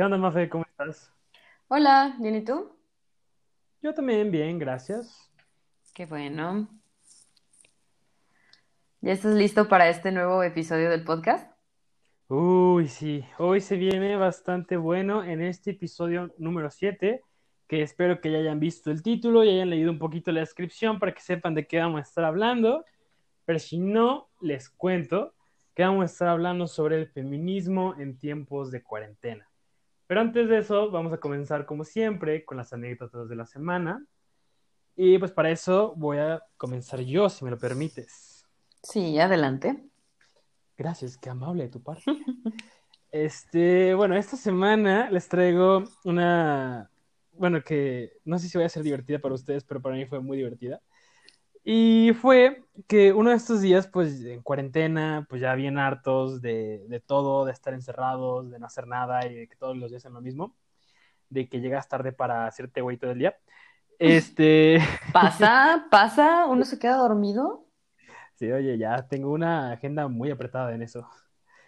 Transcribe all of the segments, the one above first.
¿Qué onda, Mafe? ¿Cómo estás? Hola, ¿bien y tú? Yo también, bien, gracias. Qué bueno. ¿Ya estás listo para este nuevo episodio del podcast? Uy, sí, hoy se viene bastante bueno en este episodio número 7, que espero que ya hayan visto el título y hayan leído un poquito la descripción para que sepan de qué vamos a estar hablando. Pero si no, les cuento que vamos a estar hablando sobre el feminismo en tiempos de cuarentena. Pero antes de eso, vamos a comenzar como siempre con las anécdotas de la semana. Y pues para eso voy a comenzar yo, si me lo permites. Sí, adelante. Gracias, qué amable de tu parte. Este, bueno, esta semana les traigo una, bueno, que no sé si voy a ser divertida para ustedes, pero para mí fue muy divertida. Y fue que uno de estos días, pues en cuarentena, pues ya bien hartos de, de todo, de estar encerrados, de no hacer nada y de que todos los días hacen lo mismo, de que llegas tarde para hacerte güey todo el día. Este, ¿Pasa? ¿Pasa? ¿Uno se queda dormido? sí, oye, ya tengo una agenda muy apretada en eso.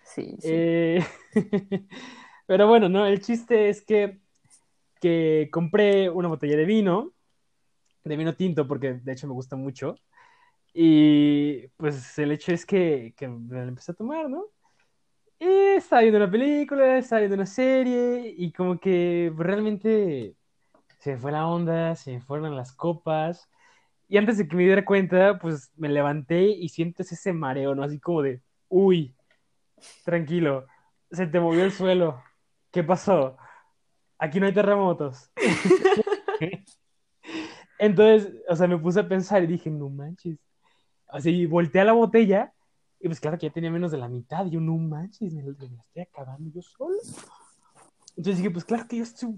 Sí, sí. Eh, pero bueno, no, el chiste es que, que compré una botella de vino, de vino tinto, porque de hecho me gusta mucho. Y pues el hecho es que, que me la empecé a tomar, ¿no? Y estaba viendo una película, estaba viendo una serie, y como que realmente se me fue la onda, se me fueron las copas. Y antes de que me diera cuenta, pues me levanté y sientes ese mareo, ¿no? Así como de, uy, tranquilo, se te movió el suelo. ¿Qué pasó? Aquí no hay terremotos. Entonces, o sea, me puse a pensar y dije, no manches. Así, volteé a la botella y pues claro que ya tenía menos de la mitad. Y yo, no manches, me, me la estoy acabando yo solo. Entonces dije, pues claro que yo estoy,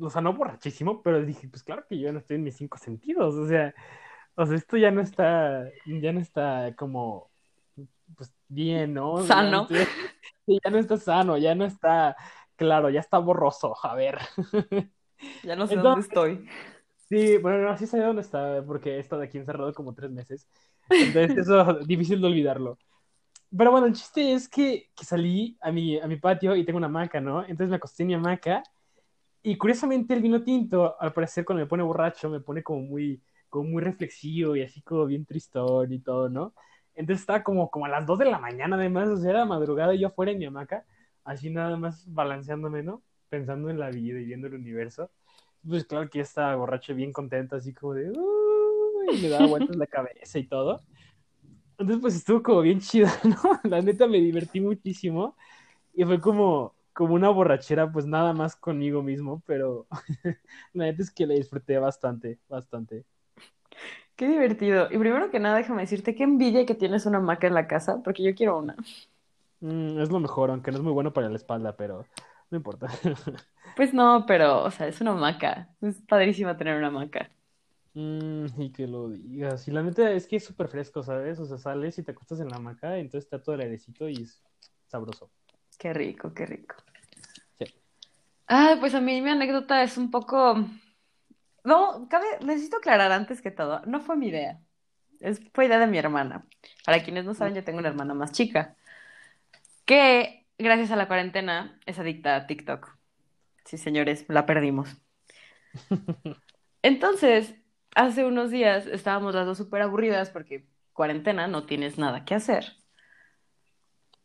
o sea, no borrachísimo, pero dije, pues claro que yo no estoy en mis cinco sentidos. O sea, o sea, esto ya no está, ya no está como, pues bien, ¿no? Ya no Sano. sí, ya no está sano, ya no está, claro, ya está borroso. A ver. Ya no sé Entonces, dónde estoy. Sí, bueno, no, sí sabía dónde estaba, porque he estado aquí encerrado como tres meses. Entonces, eso difícil de olvidarlo. Pero bueno, el chiste es que, que salí a mi, a mi patio y tengo una hamaca, ¿no? Entonces me acosté en mi hamaca y curiosamente el vino tinto, al parecer cuando me pone borracho, me pone como muy, como muy reflexivo y así como bien tristón y todo, ¿no? Entonces estaba como, como a las 2 de la mañana además, o sea, era madrugada y yo afuera en mi hamaca, así nada más balanceándome, ¿no? Pensando en la vida y viendo el universo. Pues claro que ya estaba borracho, bien contento, así como de, "Uy", y me daba vueltas la cabeza y todo. Entonces, pues estuvo como bien chido, ¿no? La neta me divertí muchísimo y fue como, como una borrachera, pues nada más conmigo mismo, pero la neta es que la disfruté bastante, bastante. Qué divertido. Y primero que nada, déjame decirte qué envidia que tienes una hamaca en la casa, porque yo quiero una. Mm, es lo mejor, aunque no es muy bueno para la espalda, pero no importa. Pues no, pero, o sea, es una hamaca. Es padrísimo tener una hamaca. Mm, y que lo digas. Y la neta es que es súper fresco, ¿sabes? O sea, sales y te acuestas en la hamaca entonces está todo el airecito y es sabroso. Qué rico, qué rico. Sí. Ah, pues a mí mi anécdota es un poco... No, cabe, necesito aclarar antes que todo, no fue mi idea. Es, fue idea de mi hermana. Para quienes no saben, yo tengo una hermana más chica, que gracias a la cuarentena es adicta a TikTok. Sí, señores, la perdimos. Entonces, hace unos días estábamos las dos súper aburridas porque cuarentena, no tienes nada que hacer.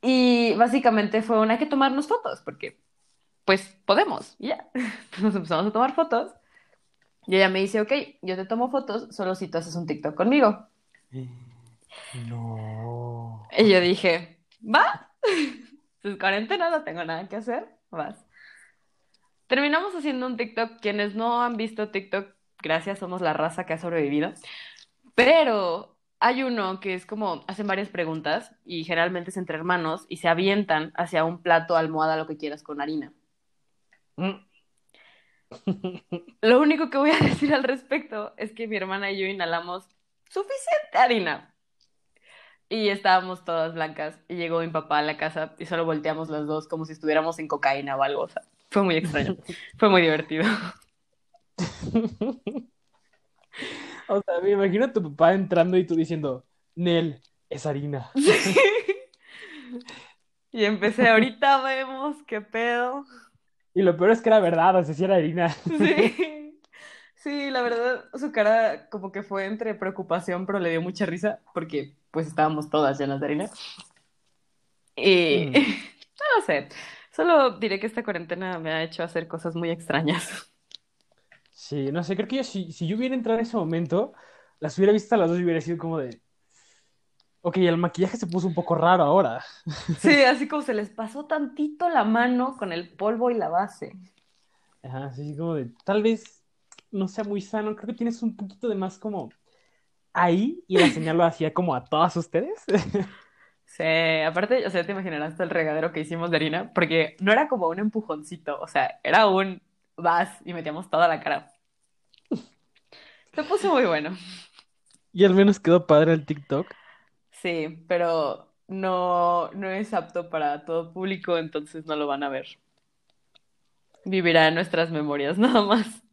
Y básicamente fue una que tomarnos fotos, porque pues podemos, y ya. Nos empezamos a tomar fotos. Y ella me dice, ok, yo te tomo fotos solo si tú haces un TikTok conmigo. No. Y yo dije, va, es cuarentena, no tengo nada que hacer, vas. Terminamos haciendo un TikTok. Quienes no han visto TikTok, gracias, somos la raza que ha sobrevivido. Pero hay uno que es como, hacen varias preguntas y generalmente es entre hermanos y se avientan hacia un plato, almohada, lo que quieras con harina. Mm. Lo único que voy a decir al respecto es que mi hermana y yo inhalamos suficiente harina. Y estábamos todas blancas y llegó mi papá a la casa y solo volteamos las dos como si estuviéramos en cocaína o algo. O sea, fue muy extraño. Fue muy divertido. O sea, me imagino a tu papá entrando y tú diciendo, Nel, es harina. Y empecé, ahorita vemos qué pedo. Y lo peor es que era verdad, o sea, sí era harina. Sí, sí, la verdad, su cara como que fue entre preocupación, pero le dio mucha risa porque pues estábamos todas llenas de harina. Y Mm. no lo sé, solo diré que esta cuarentena me ha hecho hacer cosas muy extrañas. Sí, no sé, creo que yo, si, si yo hubiera entrado en ese momento, las hubiera visto a las dos y hubiera sido como de, ok, el maquillaje se puso un poco raro ahora. Sí, así como se les pasó tantito la mano con el polvo y la base. Ajá, así como de, tal vez no sea muy sano, creo que tienes un poquito de más como ahí y la señal lo hacía como a todas ustedes. Sí, aparte, o sea, te imaginarás todo el regadero que hicimos de harina, porque no era como un empujoncito, o sea, era un vas y metíamos toda la cara. Se puso muy bueno. Y al menos quedó padre el TikTok. Sí, pero no, no es apto para todo público, entonces no lo van a ver. Vivirá en nuestras memorias, nada más.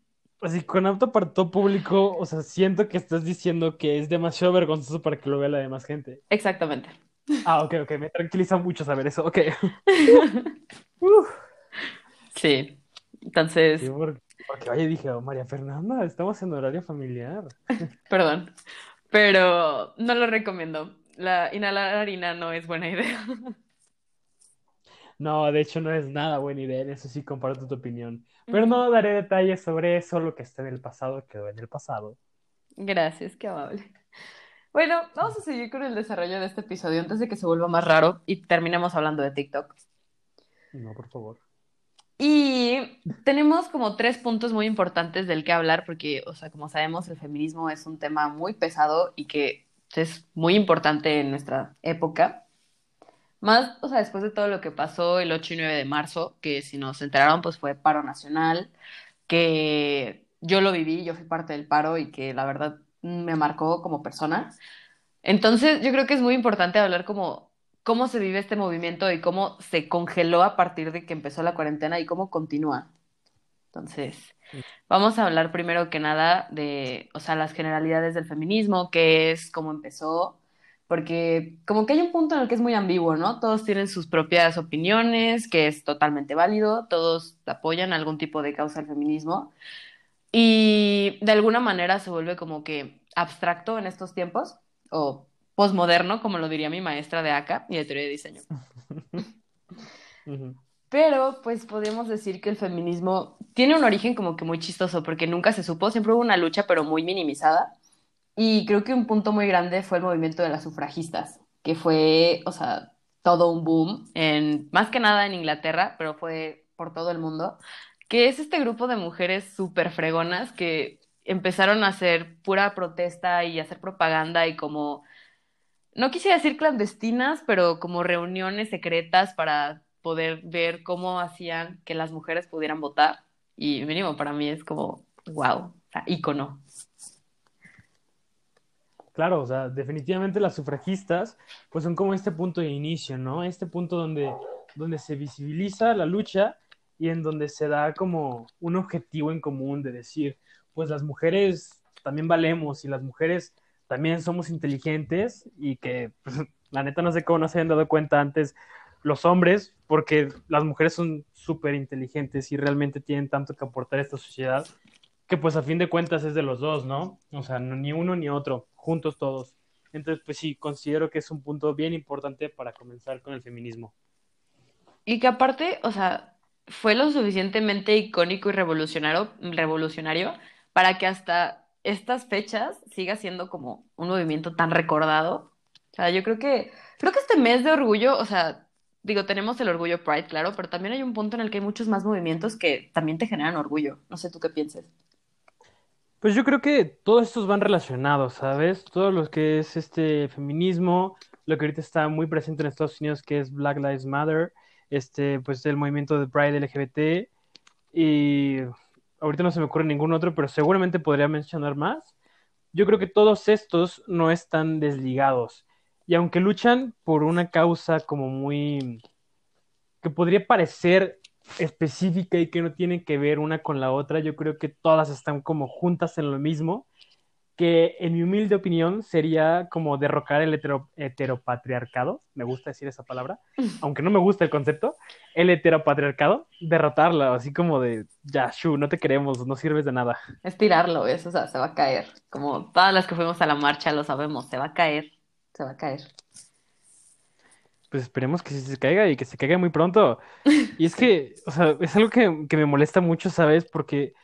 Así, con apto para todo público, o sea, siento que estás diciendo que es demasiado vergonzoso para que lo vea la demás gente. Exactamente. Ah, ok, ok, me tranquiliza mucho saber eso, ok. Uf. Sí. Entonces, Sí, porque, porque, oye, dije, oh, María Fernanda, estamos en horario familiar. perdón, pero no lo recomiendo. La inhalar harina no es buena idea. No, de hecho no es nada buena idea, en eso sí comparto tu opinión. Pero no daré detalles sobre eso, lo que está en el pasado quedó en el pasado. Gracias, qué amable. Bueno, vamos a seguir con el desarrollo de este episodio antes de que se vuelva más raro y terminemos hablando de TikTok. No, por favor. Y tenemos como tres puntos muy importantes del que hablar porque, o sea, como sabemos, el feminismo es un tema muy pesado y que es muy importante en nuestra época. Más, o sea, después de todo lo que pasó el 8 y 9 de marzo, que si nos enteraron, pues fue paro nacional, que yo lo viví, yo fui parte del paro y que la verdad me marcó como persona. Entonces, yo creo que es muy importante hablar como cómo se vive este movimiento y cómo se congeló a partir de que empezó la cuarentena y cómo continúa. Entonces, vamos a hablar primero que nada de, o sea, las generalidades del feminismo, qué es, cómo empezó, porque como que hay un punto en el que es muy ambiguo, ¿no? Todos tienen sus propias opiniones, que es totalmente válido, todos apoyan algún tipo de causa del feminismo y de alguna manera se vuelve como que abstracto en estos tiempos o posmoderno, como lo diría mi maestra de ACA y de teoría de diseño. Pero pues podemos decir que el feminismo tiene un origen como que muy chistoso porque nunca se supo, siempre hubo una lucha pero muy minimizada y creo que un punto muy grande fue el movimiento de las sufragistas, que fue, o sea, todo un boom, en, más que nada en Inglaterra, pero fue por todo el mundo, que es este grupo de mujeres súper fregonas que empezaron a hacer pura protesta y hacer propaganda y como, no quisiera decir clandestinas, pero como reuniones secretas para poder ver cómo hacían que las mujeres pudieran votar. Y mínimo para mí es como, wow, ícono. Claro, o sea, definitivamente las sufragistas, pues son como este punto de inicio, ¿no? Este punto donde, donde se visibiliza la lucha y en donde se da como un objetivo en común de decir, pues las mujeres también valemos y las mujeres también somos inteligentes y que pues, la neta no sé cómo no se habían dado cuenta antes los hombres, porque las mujeres son súper inteligentes y realmente tienen tanto que aportar a esta sociedad, que pues a fin de cuentas es de los dos, ¿no? O sea, no, ni uno ni otro, juntos todos. Entonces, pues sí, considero que es un punto bien importante para comenzar con el feminismo. Y que aparte, o sea, fue lo suficientemente icónico y revolucionario, revolucionario para que hasta estas fechas siga siendo como un movimiento tan recordado. O sea, yo creo que, creo que este mes de orgullo, o sea, digo, tenemos el orgullo Pride, claro, pero también hay un punto en el que hay muchos más movimientos que también te generan orgullo. No sé tú qué pienses. Pues yo creo que todos estos van relacionados, ¿sabes? Todo lo que es este feminismo, lo que ahorita está muy presente en Estados Unidos, que es Black Lives Matter, este, pues el movimiento de Pride LGBT, y ahorita no se me ocurre ningún otro, pero seguramente podría mencionar más. Yo creo que todos estos no están desligados. Y aunque luchan por una causa como muy... que podría parecer específica y que no tiene que ver una con la otra, yo creo que todas están como juntas en lo mismo, que en mi humilde opinión sería como derrocar el hetero, heteropatriarcado, me gusta decir esa palabra, aunque no me gusta el concepto, el heteropatriarcado, derrotarlo, así como de, ya, shu, no te queremos, no sirves de nada. Estirarlo, eso, o sea, se va a caer, como todas las que fuimos a la marcha lo sabemos, se va a caer, se va a caer. Pues esperemos que se caiga y que se caiga muy pronto. Y es que, o sea, es algo que, que me molesta mucho, ¿sabes? Porque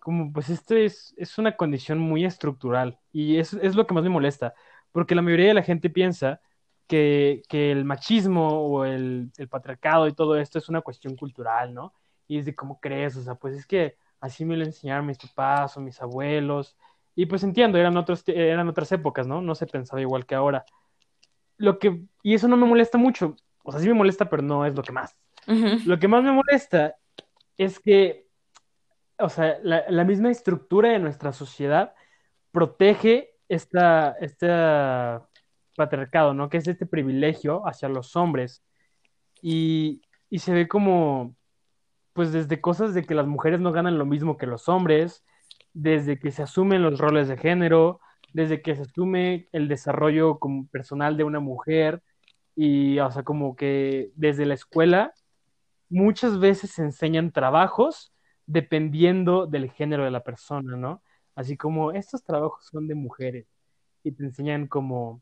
como pues esto es, es una condición muy estructural y es, es lo que más me molesta, porque la mayoría de la gente piensa que, que el machismo o el, el, patriarcado y todo esto es una cuestión cultural, ¿no? Y es de cómo crees, o sea, pues es que así me lo enseñaron mis papás o mis abuelos, y pues entiendo, eran, otros, eran otras épocas, ¿no? No se pensaba igual que ahora. Lo que, y eso no me molesta mucho, o sea, sí me molesta, pero no es lo que más. Uh -huh. Lo que más me molesta es que o sea, la, la, misma estructura de nuestra sociedad protege esta, este patriarcado, ¿no? Que es este privilegio hacia los hombres. Y, y, se ve como, pues desde cosas de que las mujeres no ganan lo mismo que los hombres, desde que se asumen los roles de género, desde que se asume el desarrollo como personal de una mujer, y, o sea, como que desde la escuela muchas veces se enseñan trabajos dependiendo del género de la persona, ¿no? Así como estos trabajos son de mujeres y te enseñan como,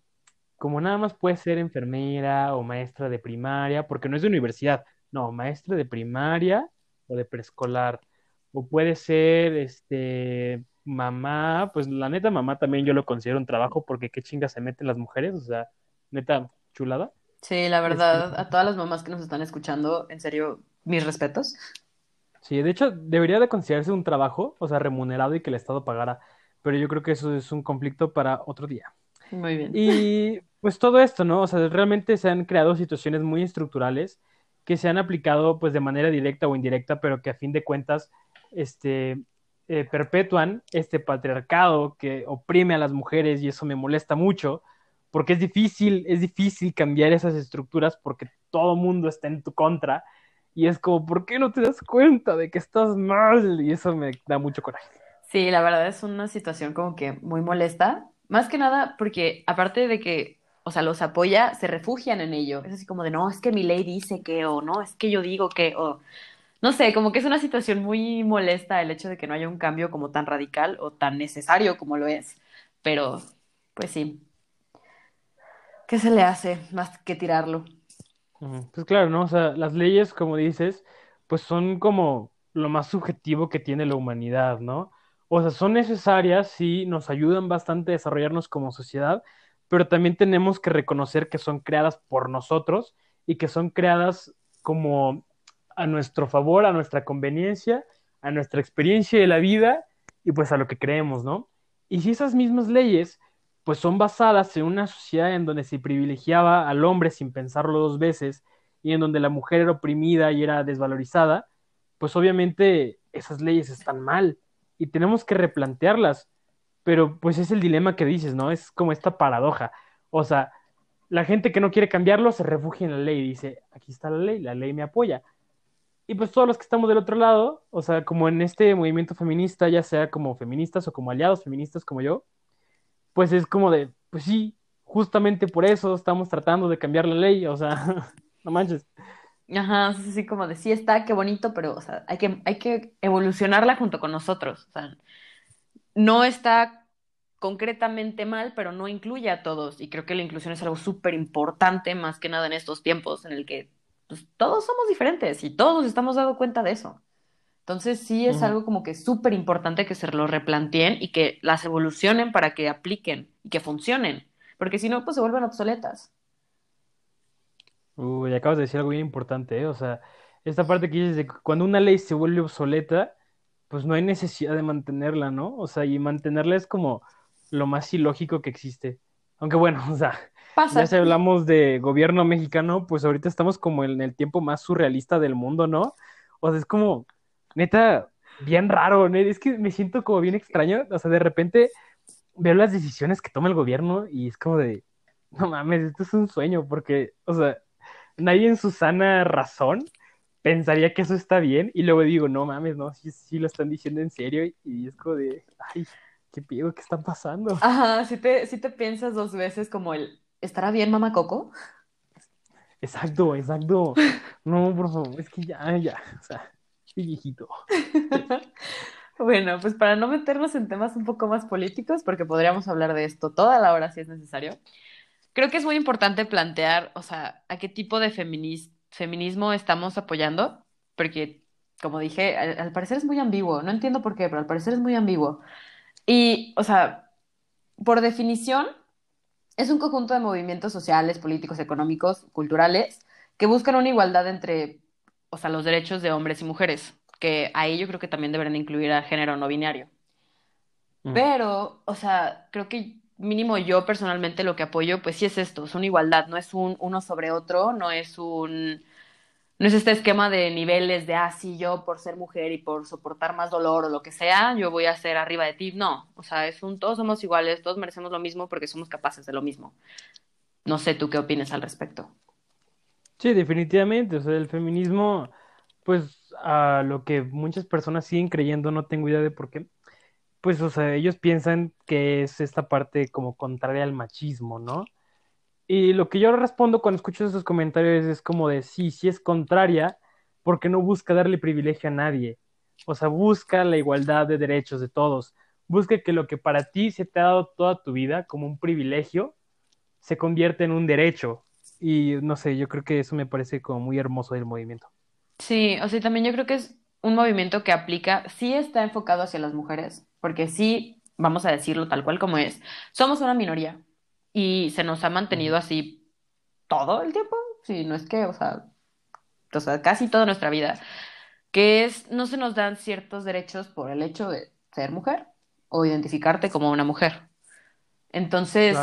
como nada más puedes ser enfermera o maestra de primaria, porque no es de universidad, no, maestra de primaria o de preescolar, o puede ser, este, mamá, pues la neta mamá también yo lo considero un trabajo porque qué chingas se meten las mujeres, o sea, neta chulada. Sí, la verdad, este... a todas las mamás que nos están escuchando, en serio, mis respetos. Sí, de hecho, debería de considerarse un trabajo, o sea, remunerado y que el Estado pagara, pero yo creo que eso es un conflicto para otro día. Muy bien. Y pues todo esto, ¿no? O sea, realmente se han creado situaciones muy estructurales que se han aplicado pues de manera directa o indirecta, pero que a fin de cuentas, este, eh, perpetúan este patriarcado que oprime a las mujeres y eso me molesta mucho, porque es difícil, es difícil cambiar esas estructuras porque todo mundo está en tu contra y es como, ¿por qué no te das cuenta de que estás mal? Y eso me da mucho coraje. Sí, la verdad es una situación como que muy molesta. Más que nada porque aparte de que, o sea, los apoya, se refugian en ello. Es así como de, no, es que mi ley dice que, o no, es que yo digo que, o no sé, como que es una situación muy molesta el hecho de que no haya un cambio como tan radical o tan necesario como lo es. Pero, pues sí. ¿Qué se le hace más que tirarlo? Pues claro, ¿no? O sea, las leyes, como dices, pues son como lo más subjetivo que tiene la humanidad, ¿no? O sea, son necesarias, sí, nos ayudan bastante a desarrollarnos como sociedad, pero también tenemos que reconocer que son creadas por nosotros y que son creadas como a nuestro favor, a nuestra conveniencia, a nuestra experiencia de la vida y pues a lo que creemos, ¿no? Y si esas mismas leyes pues son basadas en una sociedad en donde se privilegiaba al hombre sin pensarlo dos veces y en donde la mujer era oprimida y era desvalorizada, pues obviamente esas leyes están mal y tenemos que replantearlas. Pero pues es el dilema que dices, ¿no? Es como esta paradoja. O sea, la gente que no quiere cambiarlo se refugia en la ley y dice, aquí está la ley, la ley me apoya. Y pues todos los que estamos del otro lado, o sea, como en este movimiento feminista, ya sea como feministas o como aliados feministas como yo, pues es como de, pues sí, justamente por eso estamos tratando de cambiar la ley, o sea, no manches. Ajá, así como de, sí está, qué bonito, pero, o sea, hay que, hay que evolucionarla junto con nosotros, o sea, no está concretamente mal, pero no incluye a todos, y creo que la inclusión es algo súper importante, más que nada en estos tiempos en el que pues, todos somos diferentes y todos estamos dando cuenta de eso. Entonces sí es uh -huh. algo como que súper importante que se lo replanteen y que las evolucionen para que apliquen y que funcionen, porque si no, pues se vuelven obsoletas. Uy, acabas de decir algo bien importante, ¿eh? O sea, esta parte que dices de que cuando una ley se vuelve obsoleta, pues no hay necesidad de mantenerla, ¿no? O sea, y mantenerla es como lo más ilógico que existe. Aunque bueno, o sea, Pasa. ya si hablamos de gobierno mexicano, pues ahorita estamos como en el tiempo más surrealista del mundo, ¿no? O sea, es como neta, bien raro, ¿no? es que me siento como bien extraño, o sea, de repente veo las decisiones que toma el gobierno y es como de, no mames, esto es un sueño, porque, o sea, nadie en su sana razón pensaría que eso está bien y luego digo, no mames, no, sí, sí lo están diciendo en serio y es como de, ay. ¿qué pido? ¿Qué está pasando? Ajá, si te, si te piensas dos veces como el, ¿estará bien mamá Coco? Exacto, exacto. No, por favor, es que ya, ya, o sea, estoy viejito. Bueno, pues para no meternos en temas un poco más políticos, porque podríamos hablar de esto toda la hora si es necesario, creo que es muy importante plantear, o sea, a qué tipo de feminis- feminismo estamos apoyando, porque, como dije, al, al parecer es muy ambiguo, no entiendo por qué, pero al parecer es muy ambiguo. Y, o sea, por definición, es un conjunto de movimientos sociales, políticos, económicos, culturales, que buscan una igualdad entre, o sea, los derechos de hombres y mujeres, que ahí yo creo que también deberían incluir al género no binario. Mm, Pero, o sea, creo que mínimo yo personalmente lo que apoyo, pues sí es esto, es una igualdad, no es un uno sobre otro, no es un, no es este esquema de niveles de, ah, sí, yo por ser mujer y por soportar más dolor o lo que sea, yo voy a ser arriba de ti. No, o sea, es un, todos somos iguales, todos merecemos lo mismo porque somos capaces de lo mismo. No sé tú qué opinas al respecto. Sí, definitivamente, o sea, el feminismo, pues a lo que muchas personas siguen creyendo, no tengo idea de por qué, pues, o sea, ellos piensan que es esta parte como contraria al machismo, ¿no? Y lo que yo respondo cuando escucho esos comentarios es como de, sí, sí es contraria, porque no busca darle privilegio a nadie. O sea, busca la igualdad de derechos de todos. Busca que lo que para ti se te ha dado toda tu vida como un privilegio, se convierte en un derecho. Y no sé, yo creo que eso me parece como muy hermoso del movimiento. Sí, o sea, también yo creo que es un movimiento que aplica, sí está enfocado hacia las mujeres, porque sí, vamos a decirlo tal cual como es, somos una minoría y se nos ha mantenido así todo el tiempo, sí, no es que, o sea, o sea, casi toda nuestra vida, que es, no se nos dan ciertos derechos por el hecho de ser mujer o identificarte como una mujer. Claro, Entonces,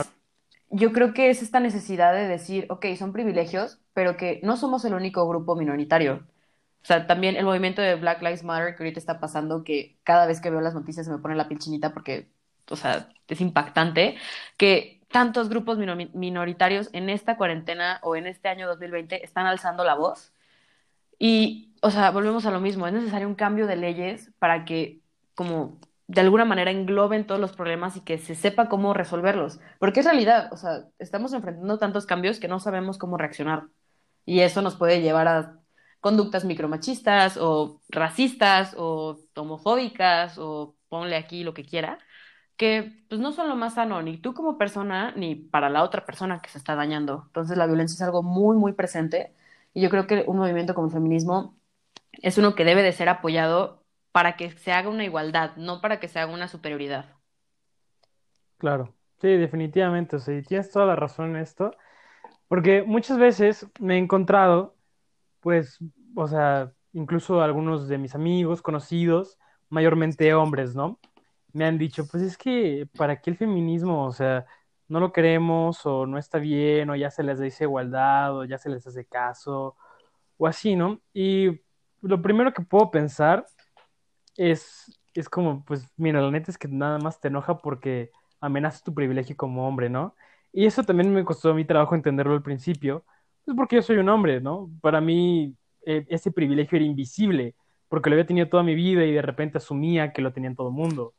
yo creo que es esta necesidad de decir, ok, son privilegios, pero que no somos el único grupo minoritario. O sea, también el movimiento de Black Lives Matter que ahorita está pasando, que cada vez que veo las noticias se me pone la piel chinita porque, o sea, es impactante que tantos grupos mino- minoritarios en esta cuarentena o en este año 2020 están alzando la voz. Y, o sea, volvemos a lo mismo, es necesario un cambio de leyes para que, como, de alguna manera engloben todos los problemas y que se sepa cómo resolverlos. Porque es realidad, o sea, estamos enfrentando tantos cambios que no sabemos cómo reaccionar. Y eso nos puede llevar a conductas micromachistas o racistas o homofóbicas o ponle aquí lo que quiera, que pues no son lo más sano, ni tú como persona, ni para la otra persona que se está dañando. Entonces la violencia es algo muy, muy presente y yo creo que un movimiento como el feminismo es uno que debe de ser apoyado para que se haga una igualdad, no para que se haga una superioridad. claro. Sí, definitivamente. O sea, y tienes toda la razón en esto. Porque muchas veces me he encontrado, pues, o sea, incluso algunos de mis amigos, conocidos, mayormente hombres, ¿no? Me han dicho, pues es que, ¿para qué el feminismo? O sea, no lo queremos, o no está bien, o ya se les dice igualdad, o ya se les hace caso, o así, ¿no? Y lo primero que puedo pensar es, es como, pues, mira, la neta es que nada más te enoja porque amenazas tu privilegio como hombre, ¿no? Y eso también me costó mi trabajo entenderlo al principio, pues porque yo soy un hombre, ¿no? Para mí eh, ese privilegio era invisible, porque lo había tenido toda mi vida y de repente asumía que lo tenía en todo el mundo.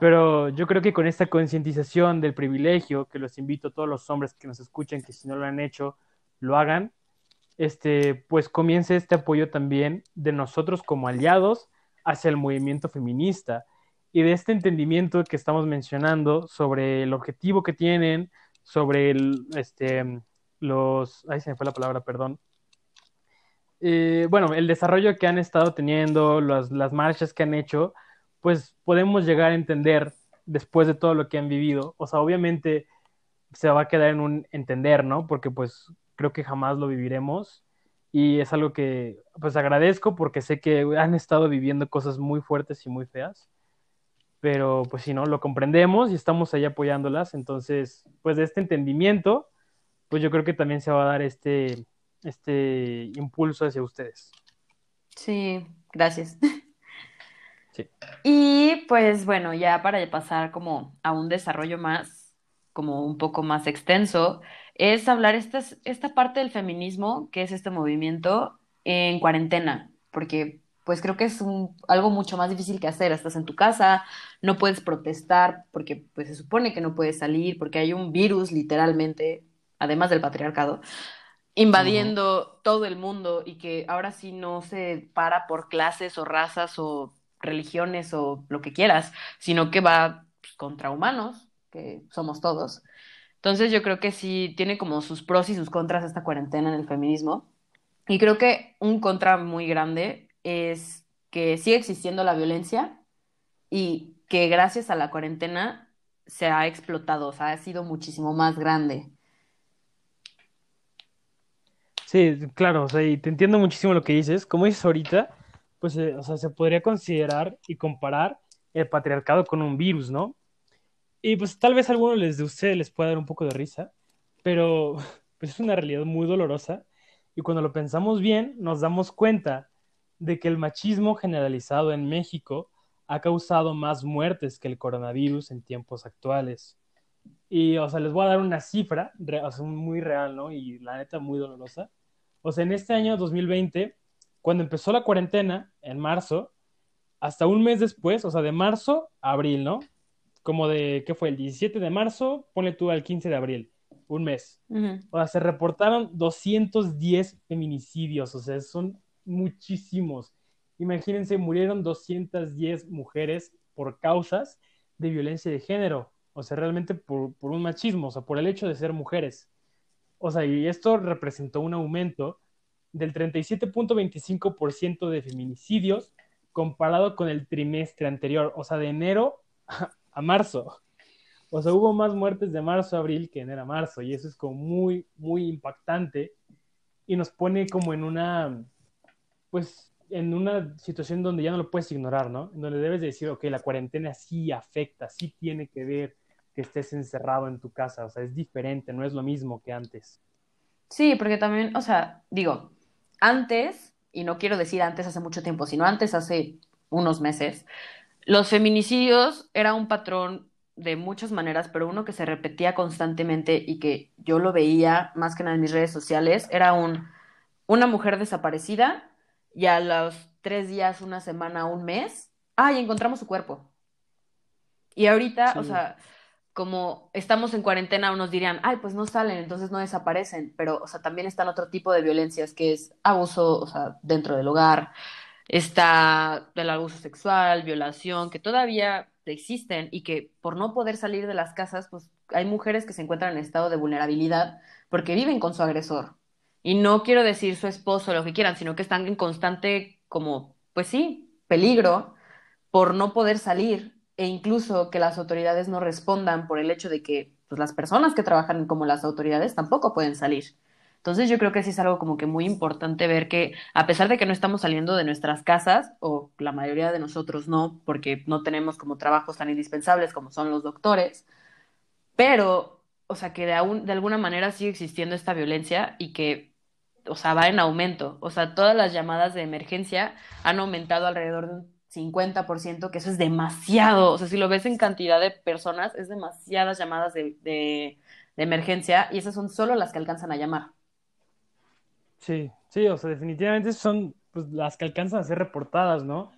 Pero yo creo que con esta concientización del privilegio, que los invito a todos los hombres que nos escuchen, que si no lo han hecho, lo hagan, este, pues comience este apoyo también de nosotros como aliados hacia el movimiento feminista y de este entendimiento que estamos mencionando sobre el objetivo que tienen, sobre el, este, los, ay, se me fue la palabra, perdón. Eh, bueno, el desarrollo que han estado teniendo, las marchas que han hecho, pues podemos llegar a entender después de todo lo que han vivido. O sea, obviamente se va a quedar en un entender, ¿no? Porque pues creo que jamás lo viviremos y es algo que pues agradezco porque sé que han estado viviendo cosas muy fuertes y muy feas, pero pues si no, lo comprendemos y estamos ahí apoyándolas, entonces pues de este entendimiento, pues yo creo que también se va a dar este, este impulso hacia ustedes. Sí, gracias. Sí, Y pues bueno, ya para pasar como a un desarrollo más, como un poco más extenso, es hablar esta, esta parte del feminismo, que es este movimiento en cuarentena, porque pues creo que es un, algo mucho más difícil que hacer. Estás en tu casa, no puedes protestar porque pues se supone que no puedes salir, porque hay un virus literalmente, además del patriarcado, invadiendo todo el mundo y que ahora sí no se para por clases o razas o religiones o lo que quieras, sino que va pues, contra humanos, que somos todos. Entonces yo creo que sí tiene como sus pros y sus contras esta cuarentena en el feminismo. Y creo que un contra muy grande es que sigue existiendo la violencia y que gracias a la cuarentena se ha explotado, o sea, ha sido muchísimo más grande. Sí, claro, o sea, y te entiendo muchísimo lo que dices. Como dices ahorita, pues, eh, o sea, se podría considerar y comparar el patriarcado con un virus, ¿no? Y pues tal vez a algunos de ustedes les pueda dar un poco de risa, pero pues es una realidad muy dolorosa y cuando lo pensamos bien nos damos cuenta de que el machismo generalizado en México ha causado más muertes que el coronavirus en tiempos actuales. Y, o sea, les voy a dar una cifra, muy real, ¿no? Y la neta muy dolorosa. O sea, en este año 2020, cuando empezó la cuarentena, en marzo, hasta un mes después, o sea, de marzo a abril, ¿no? Como de, ¿qué fue? El 17 de marzo, ponle tú al 15 de abril, un mes. O sea, se reportaron 210 feminicidios, o sea, son muchísimos. Imagínense, murieron 210 mujeres por causas de violencia de género, o sea, realmente por, por un machismo, o sea, por el hecho de ser mujeres. O sea, y esto representó un aumento del 37.25% de feminicidios comparado con el trimestre anterior, o sea, de enero a, marzo. O sea, hubo más muertes de marzo a abril que enero a marzo, y eso es como muy, muy impactante y nos pone como en una, pues, en una situación donde ya no lo puedes ignorar, ¿no? En donde debes decir, ok, la cuarentena sí afecta, sí tiene que ver que estés encerrado en tu casa, o sea, es diferente, no es lo mismo que antes. Sí, porque también, o sea, digo, antes, y no quiero decir antes hace mucho tiempo, sino antes hace unos meses, los feminicidios era un patrón de muchas maneras, pero uno que se repetía constantemente y que yo lo veía más que nada en mis redes sociales, era un, una mujer desaparecida y a los tres días, una semana, un mes, ¡ay, encontramos su cuerpo! Y ahorita, o sea, como estamos en cuarentena, unos dirían, ay, pues no salen, entonces no desaparecen, pero, o sea, también están otro tipo de violencias que es abuso, o sea, dentro del hogar, está el abuso sexual, violación, que todavía existen y que por no poder salir de las casas, pues hay mujeres que se encuentran en estado de vulnerabilidad porque viven con su agresor. Y no quiero decir su esposo, lo que quieran, sino que están en constante, como, pues sí, peligro por no poder salir e incluso que las autoridades no respondan por el hecho de que pues, las personas que trabajan como las autoridades tampoco pueden salir. Entonces yo creo que sí es algo como que muy importante ver que a pesar de que no estamos saliendo de nuestras casas, o la mayoría de nosotros no, porque no tenemos como trabajos tan indispensables como son los doctores, pero, o sea, que de, de alguna manera sigue existiendo esta violencia y que, o sea, va en aumento. O sea, todas las llamadas de emergencia han aumentado alrededor de un 50%, que eso es demasiado. O sea, si lo ves en cantidad de personas, es demasiadas llamadas de, de, emergencia y esas son solo las que alcanzan a llamar. Sí, sí, o sea, definitivamente son pues, las que alcanzan a ser reportadas, ¿no?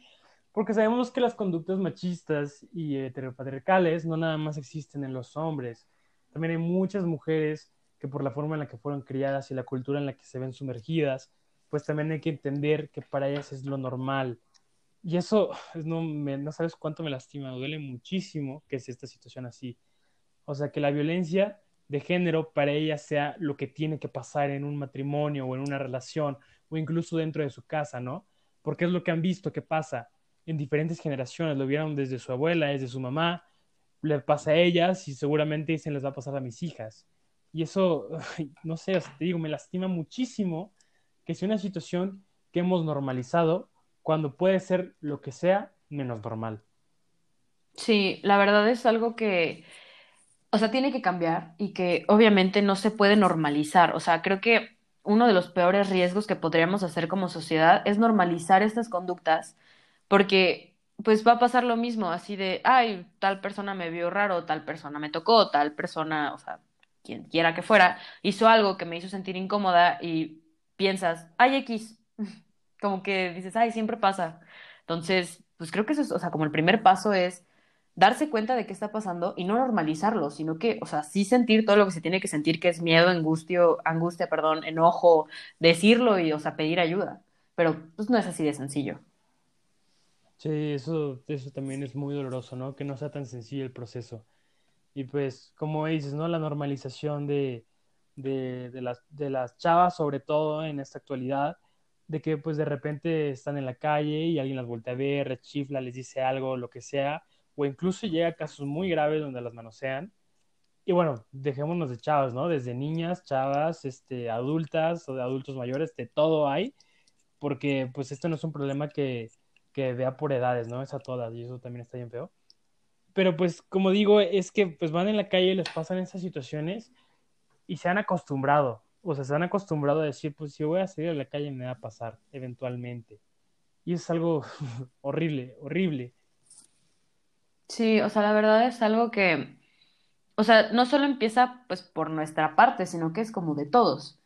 Porque sabemos que las conductas machistas y heteropatriarcales no nada más existen en los hombres. También hay muchas mujeres que por la forma en la que fueron criadas y la cultura en la que se ven sumergidas, pues también hay que entender que para ellas es lo normal y eso no, no sabes cuánto me lastima, duele muchísimo que sea esta situación así. O sea, que la violencia de género para ella sea lo que tiene que pasar en un matrimonio o en una relación o incluso dentro de su casa, ¿no? Porque es lo que han visto que pasa en diferentes generaciones, lo vieron desde su abuela, desde su mamá, le pasa a ellas y seguramente se les va a pasar a mis hijas. Y eso, no sé, te digo, me lastima muchísimo que sea una situación que hemos normalizado cuando puede ser lo que sea menos normal. Sí, la verdad es algo que, o sea, tiene que cambiar y que obviamente no se puede normalizar. O sea, creo que uno de los peores riesgos que podríamos hacer como sociedad es normalizar estas conductas porque pues va a pasar lo mismo, así de, ay, tal persona me vio raro, tal persona me tocó, tal persona, o sea, quien quiera que fuera, hizo algo que me hizo sentir incómoda y piensas, ay, X, como que dices, ay, siempre pasa. Entonces, pues creo que eso es, o sea, como el primer paso es darse cuenta de qué está pasando y no normalizarlo, sino que, o sea, sí sentir todo lo que se tiene que sentir, que es miedo, angustio, angustia, perdón, enojo, decirlo y, o sea, pedir ayuda. Pero pues no es así de sencillo. Sí, eso, eso también es muy doloroso, ¿no? Que no sea tan sencillo el proceso. Y pues, como dices, ¿no? La normalización de, de, de las, de las chavas, sobre todo en esta actualidad, de que pues de repente están en la calle y alguien las voltea a ver, rechifla, les dice algo, lo que sea, o incluso llega a casos muy graves donde las manosean. Y bueno, dejémonos de chavas, ¿no? Desde niñas, chavas, este, adultas o de adultos mayores, de todo hay, porque pues esto no es un problema que, que vea por edades, ¿no? Es a todas y eso también está bien feo. Pero pues como digo, es que pues van en la calle y les pasan esas situaciones y se han acostumbrado, o sea, se han acostumbrado a decir, pues si voy a salir a la calle me va a pasar eventualmente. Y es algo horrible, horrible. Sí, o sea, la verdad es algo que, o sea, no solo empieza pues por nuestra parte, sino que es como de todos.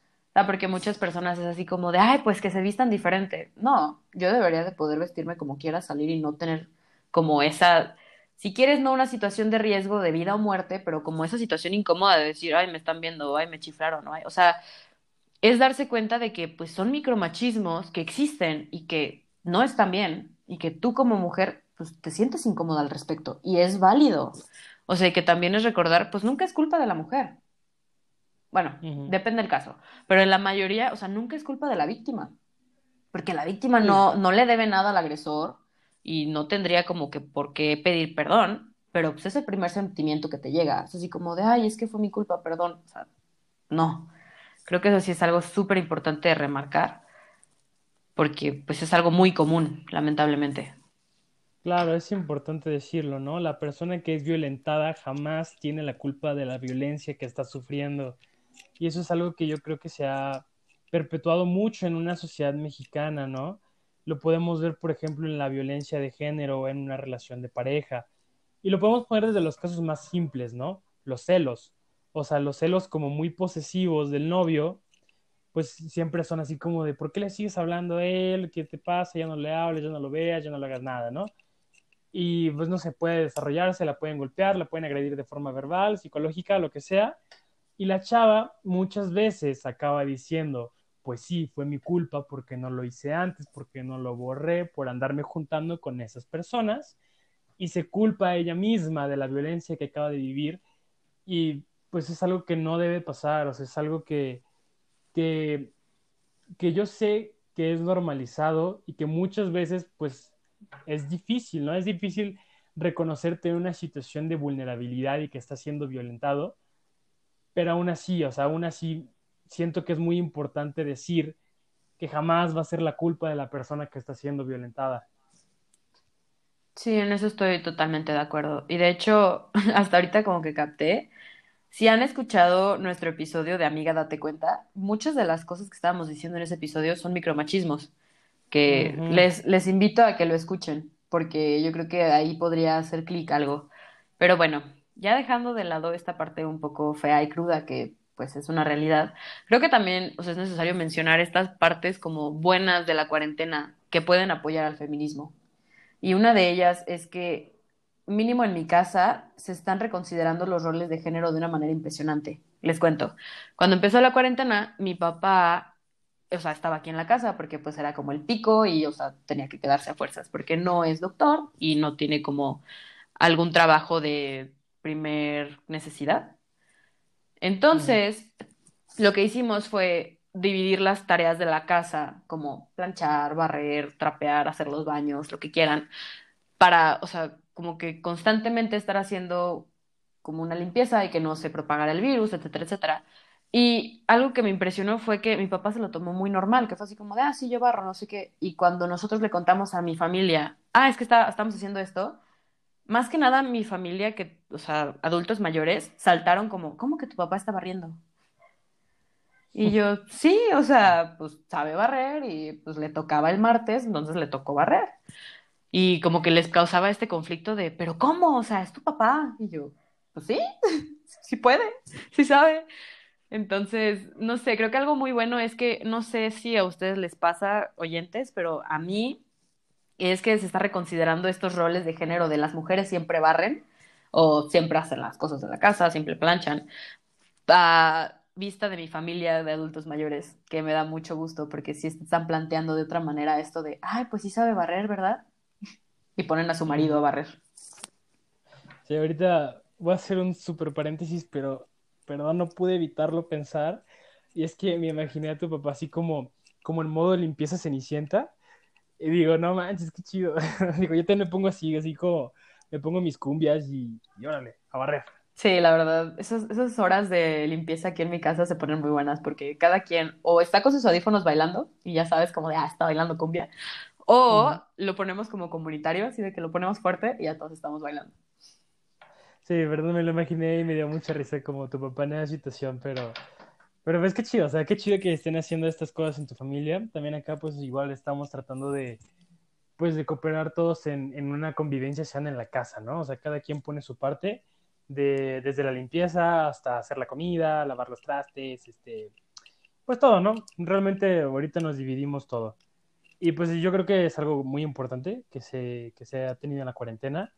Porque muchas personas es así como de, ay, pues que se vistan diferente. No, yo debería de poder vestirme como quiera, salir y no tener como esa, si quieres, no una situación de riesgo de vida o muerte, pero como esa situación incómoda de decir, ay, me están viendo, ay, me chiflaron, ¿no? O sea, es darse cuenta de que pues son micromachismos que existen y que no están bien y que tú como mujer pues te sientes incómoda al respecto y es válido. O sea, que también es recordar, pues nunca es culpa de la mujer. Bueno, depende del caso, pero en la mayoría, o sea, nunca es culpa de la víctima, porque la víctima no, no le debe nada al agresor y no tendría como que por qué pedir perdón, pero pues es el primer sentimiento que te llega, es así como de, ay, es que fue mi culpa, perdón, o sea, no. Creo que eso sí es algo súper importante de remarcar, porque pues es algo muy común, lamentablemente. claro, es importante decirlo, ¿no? La persona que es violentada jamás tiene la culpa de la violencia que está sufriendo. Y eso es algo que yo creo que se ha perpetuado mucho en una sociedad mexicana, ¿no? Lo podemos ver, por ejemplo, en la violencia de género en una relación de pareja. Y lo podemos poner desde los casos más simples, ¿no? Los celos. O sea, los celos como muy posesivos del novio, pues siempre son así como de, ¿por qué le sigues hablando a él? ¿Qué te pasa? Ya no le hables, ya no lo veas, ya no le hagas nada, ¿no? Y pues no se puede desarrollarse, la pueden golpear, la pueden agredir de forma verbal, psicológica, lo que sea. Y la chava muchas veces acaba diciendo, pues sí, fue mi culpa porque no lo hice antes, porque no lo borré, por andarme juntando con esas personas. Y se culpa a ella misma de la violencia que acaba de vivir. Y pues es algo que no debe pasar, o sea, es algo que, que, que yo sé que es normalizado y que muchas veces pues es difícil, ¿no? Es difícil reconocerte en una situación de vulnerabilidad y que estás siendo violentado pero aún así, o sea, aún así siento que es muy importante decir que jamás va a ser la culpa de la persona que está siendo violentada. Sí, en eso estoy totalmente de acuerdo. Y de hecho, hasta ahorita como que capté, si han escuchado nuestro episodio de Amiga Date Cuenta, muchas de las cosas que estábamos diciendo en ese episodio son micromachismos, que les, les invito a que lo escuchen, porque yo creo que ahí podría hacer clic algo. Pero bueno, ya dejando de lado esta parte un poco fea y cruda, que pues es una realidad, creo que también, o sea, es necesario mencionar estas partes como buenas de la cuarentena que pueden apoyar al feminismo. Y una de ellas es que, mínimo en mi casa, se están reconsiderando los roles de género de una manera impresionante. Les cuento. Cuando empezó la cuarentena, mi papá, o sea, estaba aquí en la casa porque pues era como el pico y, o sea, tenía que quedarse a fuerzas porque no es doctor y no tiene como algún trabajo de primer necesidad. Entonces, lo que hicimos fue dividir las tareas de la casa, como planchar, barrer, trapear, hacer los baños, lo que quieran, para, o sea, como que constantemente estar haciendo como una limpieza y que no se propagara el virus, etcétera, etcétera. Y algo que me impresionó fue que mi papá se lo tomó muy normal, que fue así como de, ah, sí, yo barro, no sé qué. Y cuando nosotros le contamos a mi familia, ah, es que está, estamos haciendo esto, más que nada mi familia, que, o sea, adultos mayores, saltaron como, ¿cómo que tu papá está barriendo? Y yo, sí, o sea, pues sabe barrer y pues le tocaba el martes, entonces le tocó barrer. Y como que les causaba este conflicto de, pero ¿cómo? O sea, es tu papá. Y yo, pues sí, sí puede, sí sabe. Entonces, no sé, creo que algo muy bueno es que no sé si a ustedes les pasa, oyentes, pero a mí es que se está reconsiderando estos roles de género de las mujeres siempre barren o siempre hacen las cosas de la casa, siempre planchan. A vista de mi familia de adultos mayores, que me da mucho gusto porque sí están planteando de otra manera esto de, ay, pues sí sabe barrer, ¿verdad? Y ponen a su marido a barrer. Sí, ahorita voy a hacer un super paréntesis, pero perdón, no pude evitarlo pensar. Y es que me imaginé a tu papá así como, como en modo limpieza cenicienta. Y digo, no manches, qué chido. digo, yo también me pongo así, así como me pongo mis cumbias y, y órale, a barrer. Sí, la verdad, esas, esas horas de limpieza aquí en mi casa se ponen muy buenas porque cada quien o está con sus audífonos bailando y ya sabes como de, ah, está bailando cumbia, o lo ponemos como comunitario, así de que lo ponemos fuerte y ya todos estamos bailando. Sí, perdón, me lo imaginé y me dio mucha risa como tu papá en esa situación, pero, pero ves qué chido, o sea, qué chido que estén haciendo estas cosas en tu familia. También acá, pues igual estamos tratando de, pues, de cooperar todos en, en una convivencia sana en la casa, ¿no? O sea, cada quien pone su parte, de, desde la limpieza hasta hacer la comida, lavar los trastes, este, pues todo, ¿no? Realmente ahorita nos dividimos todo. Y pues yo creo que es algo muy importante que se, que se ha tenido en la cuarentena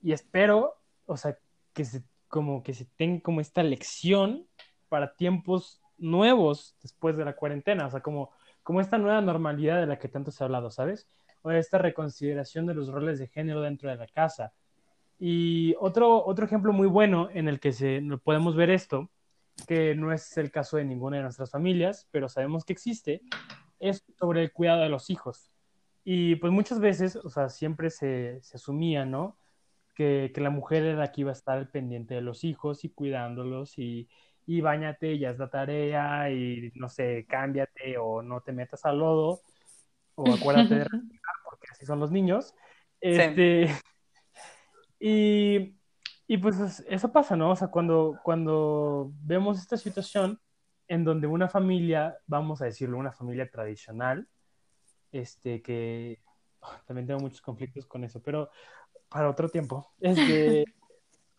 y espero, o sea, que se, como que se tenga como esta lección para tiempos nuevos después de la cuarentena, o sea, como, como esta nueva normalidad de la que tanto se ha hablado, ¿sabes? O esta reconsideración de los roles de género dentro de la casa. Y otro, otro ejemplo muy bueno en el que se, podemos ver esto, que no es el caso de ninguna de nuestras familias, pero sabemos que existe, es sobre el cuidado de los hijos. Y pues muchas veces, o sea, siempre se, se asumía, ¿no? Que, que, la mujer era la que iba a estar pendiente de los hijos y cuidándolos y, y bañate, ya es la tarea y no sé, cámbiate o no te metas al lodo o acuérdate de respirar porque así son los niños. Este, sí. y, y, pues eso pasa, ¿no? O sea, cuando, cuando vemos esta situación en donde una familia, vamos a decirlo, una familia tradicional, este, que oh, también tengo muchos conflictos con eso, pero para otro tiempo, este,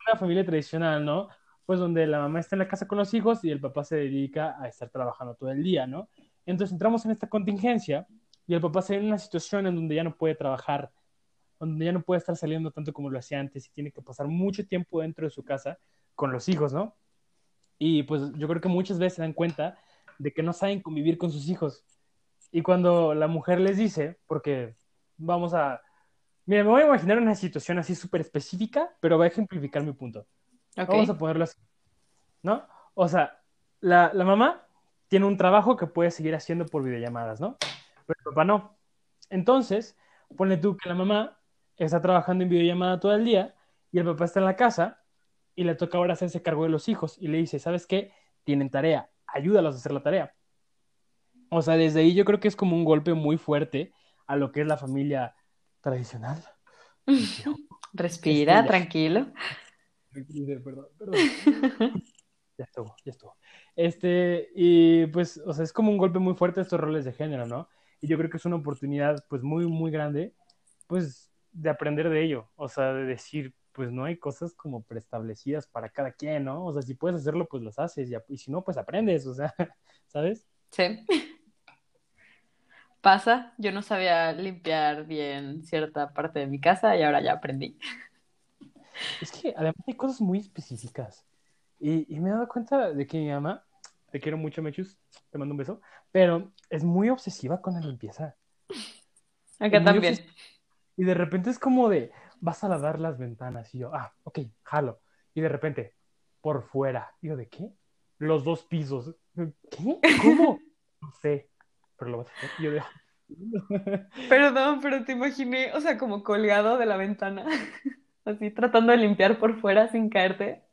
una familia tradicional, ¿no? Pues donde la mamá está en la casa con los hijos y el papá se dedica a estar trabajando todo el día, ¿no? Entonces entramos en esta contingencia y el papá se ve en una situación en donde ya no puede trabajar, donde ya no puede estar saliendo tanto como lo hacía antes y tiene que pasar mucho tiempo dentro de su casa con los hijos, ¿no? Y pues yo creo que muchas veces se dan cuenta de que no saben convivir con sus hijos. Y cuando la mujer les dice, porque vamos a... Mira, me voy a imaginar una situación así súper específica, pero va a ejemplificar mi punto. Okay. Vamos a ponerlo así. ¿No? O sea, la, la, mamá tiene un trabajo que puede seguir haciendo por videollamadas, ¿no? Pero el papá no. Entonces, ponle tú que la mamá está trabajando en videollamada todo el día y el papá está en la casa y le toca ahora hacerse cargo de los hijos y le dice, ¿sabes qué? Tienen tarea, ayúdalos a hacer la tarea. O sea, desde ahí yo creo que es como un golpe muy fuerte a lo que es la familia tradicional. Respira, tranquilo. Perdón, perdón. ya estuvo, ya estuvo. Este, y pues, o sea, es como un golpe muy fuerte a estos roles de género, ¿no? Y yo creo que es una oportunidad, pues, muy, muy grande, pues, de aprender de ello. O sea, de decir, pues, no hay cosas como preestablecidas para cada quien, ¿no? O sea, si puedes hacerlo, pues, los haces. Y, y si no, pues, aprendes, o sea, ¿sabes? Sí. Pasa, yo no sabía limpiar bien cierta parte de mi casa y ahora ya aprendí. Es que además hay cosas muy específicas. Y, y, me he dado cuenta de que mi mamá, te quiero mucho, Mechus, te mando un beso, pero es muy obsesiva con la limpieza. Acá también. Y de repente es como de, vas a lavar las ventanas. Y yo, ah, ok, jalo. Y de repente, por fuera. Y yo, ¿de qué? Los dos pisos. ¿Qué? ¿Cómo? no sé, pero lo vas a hacer. Y yo de, Perdón, pero te imaginé, o sea, como colgado de la ventana, así tratando de limpiar por fuera sin caerte.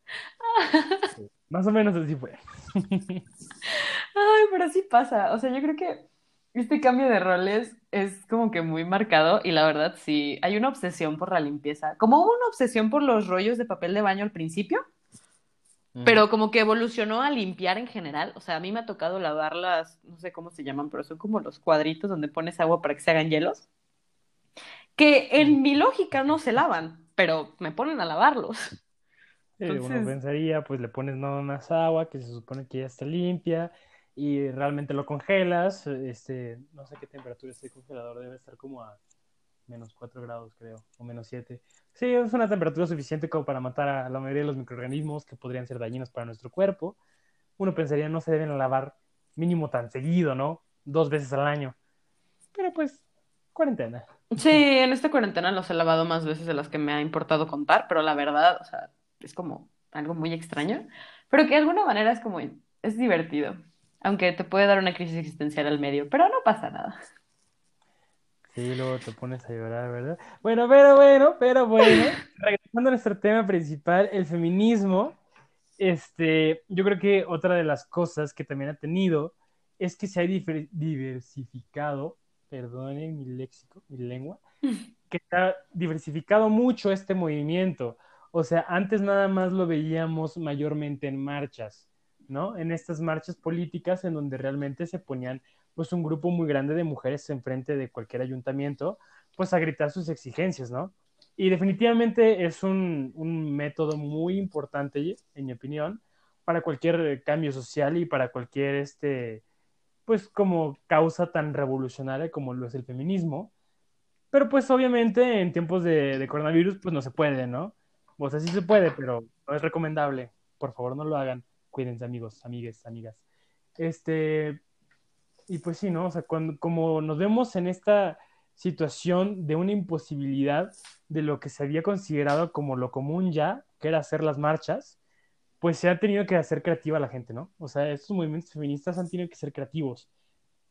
Sí, más o menos así fue. Ay, pero sí pasa. O sea, yo creo que este cambio de roles es como que muy marcado y la verdad sí, hay una obsesión por la limpieza. Como hubo una obsesión por los rollos de papel de baño al principio, pero como que evolucionó a limpiar en general. O sea, a mí me ha tocado lavar las, no sé cómo se llaman, pero son como los cuadritos donde pones agua para que se hagan hielos. Que en mi lógica no se lavan, pero me ponen a lavarlos. Uno pensaría, pues le pones nada más agua, que se supone que ya está limpia, y realmente lo congelas. Este, no sé qué temperatura este congelador debe estar como a menos 4 grados, creo, o menos 7. Sí, es una temperatura suficiente como para matar a la mayoría de los microorganismos que podrían ser dañinos para nuestro cuerpo. Uno pensaría no se deben lavar mínimo tan seguido, ¿no? Dos veces al año. Pero pues, cuarentena. Sí, en esta cuarentena los he lavado más veces de las que me ha importado contar, pero la verdad, o sea, es como algo muy extraño, pero que de alguna manera es como, es divertido, aunque te puede dar una crisis existencial al medio, pero no pasa nada. Sí, luego te pones a llorar, ¿verdad? Bueno, pero bueno, pero bueno. Regresando a nuestro tema principal, el feminismo, este, yo creo que otra de las cosas que también ha tenido es que se ha diversificado, perdonen mi léxico, mi lengua, que ha diversificado mucho este movimiento. O sea, antes nada más lo veíamos mayormente en marchas, ¿no? En estas marchas políticas en donde realmente se ponían pues un grupo muy grande de mujeres enfrente de cualquier ayuntamiento, pues a gritar sus exigencias, ¿no? Y definitivamente es un, un método muy importante, en mi opinión, para cualquier cambio social y para cualquier, este, pues como causa tan revolucionaria como lo es el feminismo. Pero pues obviamente en tiempos de, coronavirus pues no se puede, ¿no? O sea, sí se puede, pero no es recomendable. Por favor, no lo hagan. Cuídense, amigos, amigues, amigas. Este, y pues sí, ¿no? O sea, como nos vemos en esta situación de una imposibilidad de lo que se había considerado como lo común ya, que era hacer las marchas, pues se ha tenido que hacer creativa la gente, ¿no? O sea, estos movimientos feministas han tenido que ser creativos.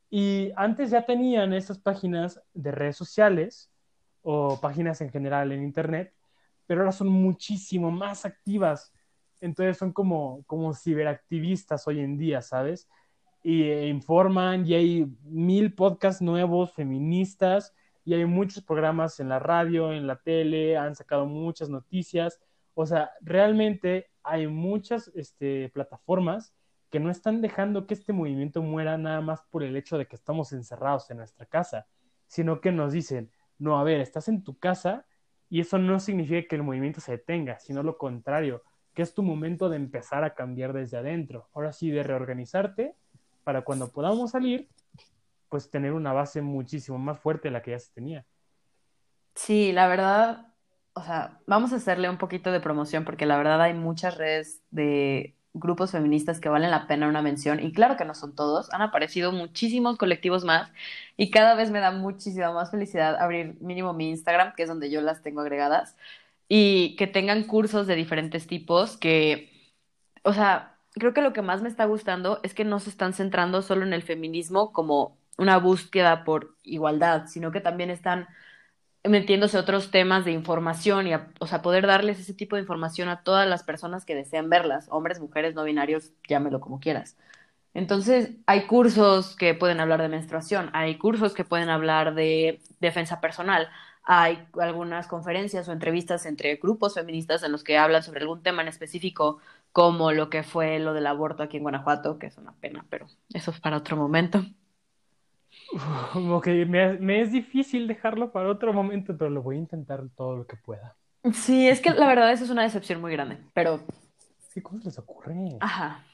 Y antes ya tenían estas páginas de redes sociales o páginas en general en Internet, pero ahora son muchísimo más activas. Entonces son como, como ciberactivistas hoy en día, ¿sabes? Y eh, informan y hay mil podcasts nuevos feministas y hay muchos programas en la radio, en la tele, han sacado muchas noticias. O sea, realmente hay muchas este, plataformas que no están dejando que este movimiento muera nada más por el hecho de que estamos encerrados en nuestra casa, sino que nos dicen, no, a ver, estás en tu casa y eso no significa que el movimiento se detenga, sino lo contrario, que es tu momento de empezar a cambiar desde adentro. Ahora sí, de reorganizarte para cuando podamos salir, pues tener una base muchísimo más fuerte de la que ya se tenía. Sí, la verdad, o sea, vamos a hacerle un poquito de promoción porque la verdad hay muchas redes de grupos feministas que valen la pena una mención y claro que no son todos, han aparecido muchísimos colectivos más y cada vez me da muchísima más felicidad abrir mínimo mi Instagram, que es donde yo las tengo agregadas, y que tengan cursos de diferentes tipos que, o sea, creo que lo que más me está gustando es que no se están centrando solo en el feminismo como una búsqueda por igualdad, sino que también están metiéndose otros temas de información y, a- o sea, poder darles ese tipo de información a todas las personas que desean verlas, hombres, mujeres, no binarios, llámelo como quieras. Entonces, hay cursos que pueden hablar de menstruación, hay cursos que pueden hablar de defensa personal, hay algunas conferencias o entrevistas entre grupos feministas en los que hablan sobre algún tema en específico, como lo que fue lo del aborto aquí en Guanajuato, que es una pena, pero eso es para otro momento. Como que me, me es difícil dejarlo para otro momento, pero lo voy a intentar todo lo que pueda. Sí, es que la verdad eso es una decepción muy grande, pero, ¿Qué cosas les ocurre? ajá.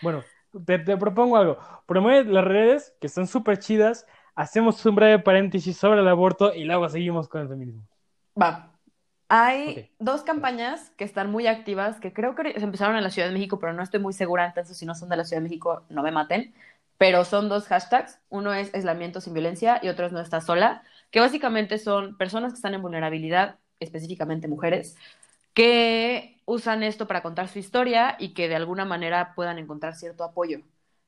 Bueno, te, te propongo algo. Promueve las redes, que están súper chidas. Hacemos un breve paréntesis sobre el aborto y luego seguimos con el feminismo. Va. Hay Ok. dos campañas que están muy activas, que creo que se empezaron en la Ciudad de México, pero no estoy muy segura, entonces si no son de la Ciudad de México, no me maten. Pero son dos hashtags. Uno es aislamiento sin violencia y otro es no estás sola, que básicamente son personas que están en vulnerabilidad, específicamente mujeres, que usan esto para contar su historia y que de alguna manera puedan encontrar cierto apoyo.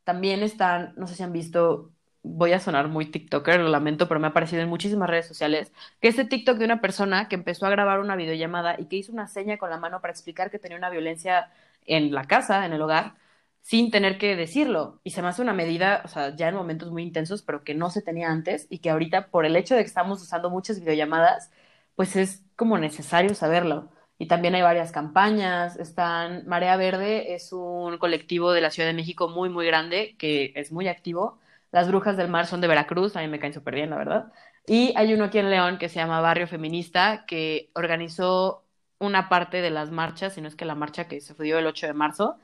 También están, no sé si han visto, voy a sonar muy TikToker, lo lamento, pero me ha aparecido en muchísimas redes sociales, que es el TikTok de una persona que empezó a grabar una videollamada y que hizo una seña con la mano para explicar que tenía una violencia en la casa, en el hogar, sin tener que decirlo. Y se me hace una medida, o sea, ya en momentos muy intensos, pero que no se tenía antes y que ahorita, por el hecho de que estamos usando muchas videollamadas, pues es como necesario saberlo. Y también hay varias campañas, están Marea Verde, es un colectivo de la Ciudad de México muy, muy grande, que es muy activo. Las Brujas del Mar son de Veracruz, a mí me caen súper bien, la verdad. Y hay uno aquí en León que se llama Barrio Feminista, que organizó una parte de las marchas, sino es que la marcha que se dio el 8 de marzo,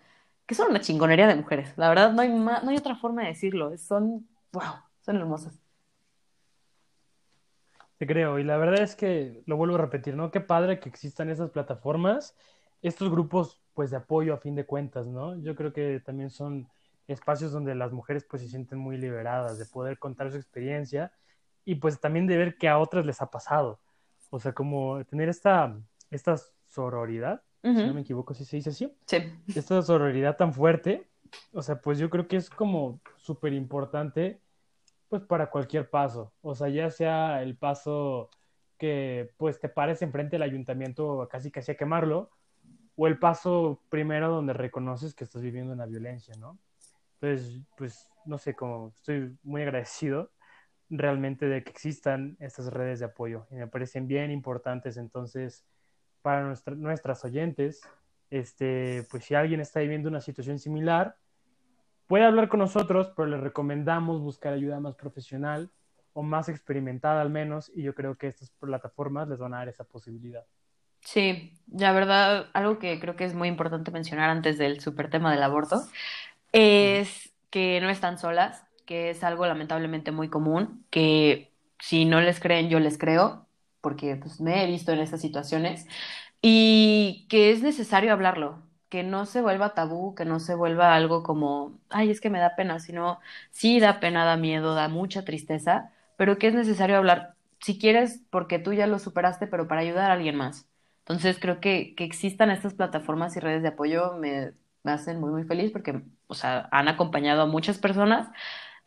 que son una chingonería de mujeres. La verdad, no hay, no hay otra forma de decirlo. Son, wow, son hermosas. Te creo, y la verdad es que lo vuelvo a repetir, ¿no? Qué padre que existan esas plataformas, estos grupos, pues, de apoyo a fin de cuentas, ¿no? Yo creo que también son espacios donde las mujeres, pues, se sienten muy liberadas de poder contar su experiencia y, pues, también de ver que a otras les ha pasado. O sea, como tener esta, esta sororidad, si no me equivoco, si se dice así. Sí. Esta sororidad tan fuerte, o sea, pues yo creo que es como súper importante pues para cualquier paso, o sea, ya sea el paso que pues te pares enfrente del ayuntamiento casi casi a quemarlo, o el paso primero donde reconoces que estás viviendo una violencia, ¿no? Entonces, pues, no sé, como estoy muy agradecido realmente de que existan estas redes de apoyo y me parecen bien importantes, entonces, para nuestras oyentes, este, pues si alguien está viviendo una situación similar, Puede hablar con nosotros, pero le recomendamos buscar ayuda más profesional o más experimentada al menos, y yo creo que estas plataformas les van a dar esa posibilidad. Sí, la verdad, algo que creo que es muy importante mencionar antes del super tema del aborto es que no están solas, que es algo lamentablemente muy común, que si no les creen, yo les creo, porque pues, me he visto en esas situaciones, y que es necesario hablarlo que no se vuelva tabú, que no se vuelva algo como, ay, es que me da pena, sino sí da pena, da miedo, da mucha tristeza, pero que es necesario hablar, si quieres, porque tú ya lo superaste, pero para ayudar a alguien más. Entonces creo que, que existan estas plataformas y redes de apoyo me, me hacen muy, muy feliz porque, o sea, han acompañado a muchas personas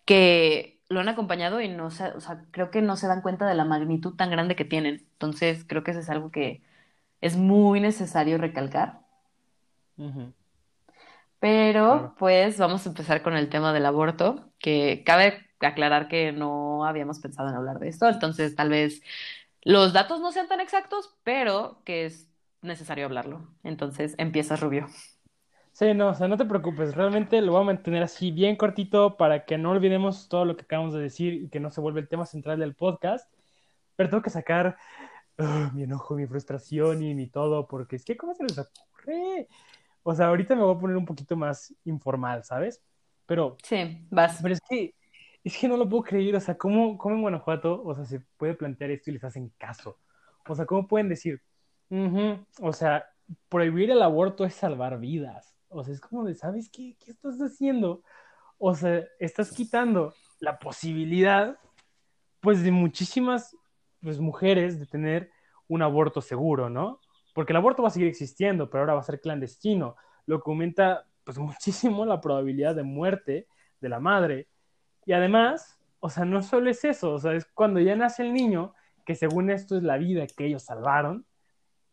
que lo han acompañado y no se, o sea, creo que no se dan cuenta de la magnitud tan grande que tienen. Entonces creo que eso es algo que es muy necesario recalcar pero pues vamos a empezar con el tema del aborto, que cabe aclarar que no habíamos pensado en hablar de esto, entonces tal vez los datos no sean tan exactos, pero que es necesario hablarlo. Entonces empieza Rubio. Sí, no, o sea, no te preocupes, realmente lo voy a mantener así bien cortito para que no olvidemos todo lo que acabamos de decir y que no se vuelva el tema central del podcast, pero tengo que sacar uh, mi enojo, mi frustración y mi todo, porque es que, ¿cómo se les ocurre? O sea, ahorita me voy a poner un poquito más informal, ¿sabes? Pero. Sí, vas. Pero es que, es que no lo puedo creer. O sea, ¿cómo, cómo en Guanajuato, o sea, se puede plantear esto y les hacen caso? O sea, ¿cómo pueden decir, o sea, prohibir el aborto es salvar vidas? O sea, es como de, ¿sabes qué? ¿Qué estás haciendo? O sea, estás quitando la posibilidad, pues, de muchísimas pues, mujeres de tener un aborto seguro, ¿no? porque el aborto va a seguir existiendo, pero ahora va a ser clandestino, lo que aumenta pues muchísimo la probabilidad de muerte de la madre. Y además, o sea, no solo es eso, o sea, es cuando ya nace el niño, que según esto es la vida que ellos salvaron,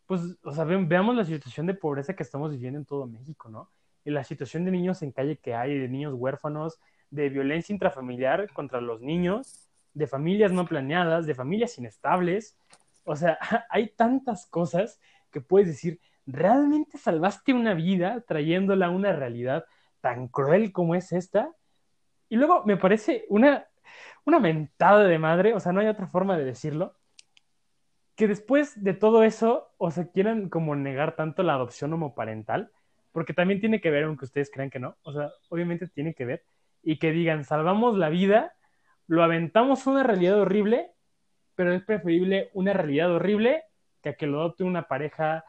pues, o sea, veamos la situación de pobreza que estamos viviendo en todo México, ¿no? Y la situación de niños en calle que hay, de niños huérfanos, de violencia intrafamiliar contra los niños, de familias no planeadas, de familias inestables. O sea, hay tantas cosas que puedes decir, ¿realmente salvaste una vida trayéndola a una realidad tan cruel como es esta? Y luego me parece una, una mentada de madre, o sea, no hay otra forma de decirlo, que después de todo eso, o sea, quieran como negar tanto la adopción homoparental, porque también tiene que ver, aunque ustedes crean que no, o sea, obviamente tiene que ver, y que digan, salvamos la vida, lo aventamos una realidad horrible, pero es preferible una realidad horrible que a que lo adopte una pareja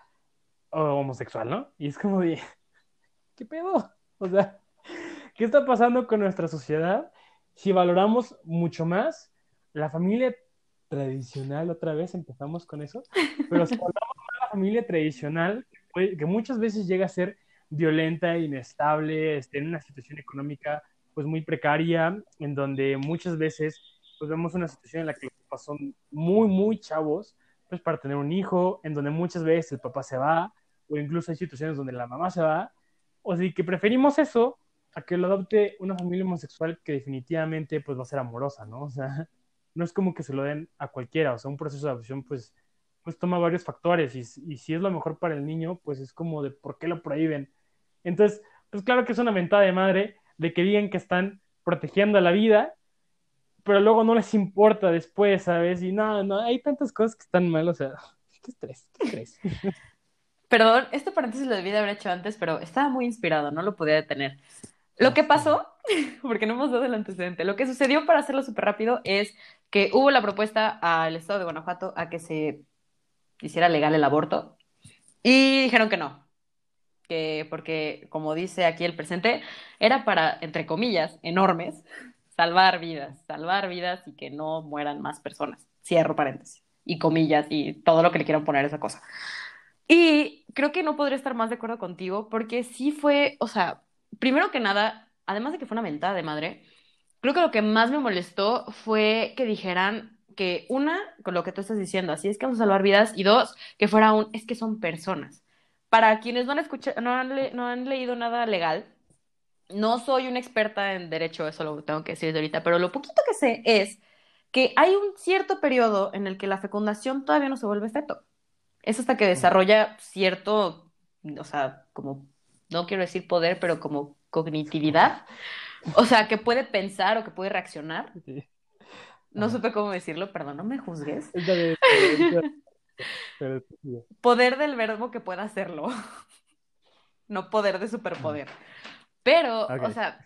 homosexual, ¿no? Y es como de, ¿qué pedo? O sea, ¿qué está pasando con nuestra sociedad si valoramos mucho más la familia tradicional, otra vez empezamos con eso, pero si valoramos más la familia tradicional, que muchas veces llega a ser violenta, inestable, este, en una situación económica pues muy precaria, en donde muchas veces pues vemos una situación en la que los papás son muy, muy chavos, pues para tener un hijo, en donde muchas veces el papá se va, o incluso hay situaciones donde la mamá se va, o sea, que preferimos eso a que lo adopte una familia homosexual que definitivamente pues va a ser amorosa, ¿no? O sea, no es como que se lo den a cualquiera, o sea, un proceso de adopción pues, pues toma varios factores y, si es lo mejor para el niño, pues es como de por qué lo prohíben. Entonces, pues claro que es una mentada de madre de que digan que están protegiendo la vida pero luego no les importa después, ¿sabes? Y no, no, hay tantas cosas que están mal, o sea, qué estrés, qué estrés. Perdón, este paréntesis lo debí de haber hecho antes, pero estaba muy inspirado, no lo podía detener. Lo que pasó, porque no hemos dado el antecedente, lo que sucedió para hacerlo súper rápido es que hubo la propuesta al Estado de Guanajuato a que se hiciera legal el aborto y dijeron que no, que porque como dice aquí el presente, era para, entre comillas, enormes, salvar vidas, salvar vidas y que no mueran más personas. Cierro paréntesis y comillas y todo lo que le quieran poner a esa cosa. Y creo que no podría estar más de acuerdo contigo porque sí fue, o sea, primero que nada, además de que fue una mentada de madre, creo que lo que más me molestó fue que dijeran que una, con lo que tú estás diciendo, así es que vamos a salvar vidas, y dos, que fuera un, es que son personas. Para quienes no han, escuchado, no han, le- no han leído nada legal, no soy una experta en derecho, eso lo tengo que decir desde ahorita, pero lo poquito que sé es que hay un cierto periodo en el que la fecundación todavía no se vuelve feto. Es hasta que desarrolla cierto, o sea, como, no quiero decir poder, pero como cognitividad. O sea, que puede pensar o que puede reaccionar. Sí. No supe cómo decirlo, perdón, no me juzgues. Pero- Poder del verbo que pueda hacerlo. No poder de superpoder. Pero, o sea,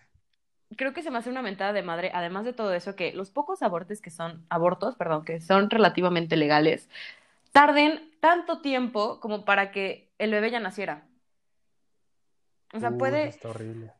creo que se me hace una mentada de madre, además de todo eso, que los pocos abortos que son, abortos, perdón, que son relativamente legales, tarden tanto tiempo como para que el bebé ya naciera. O sea, Uy, puede,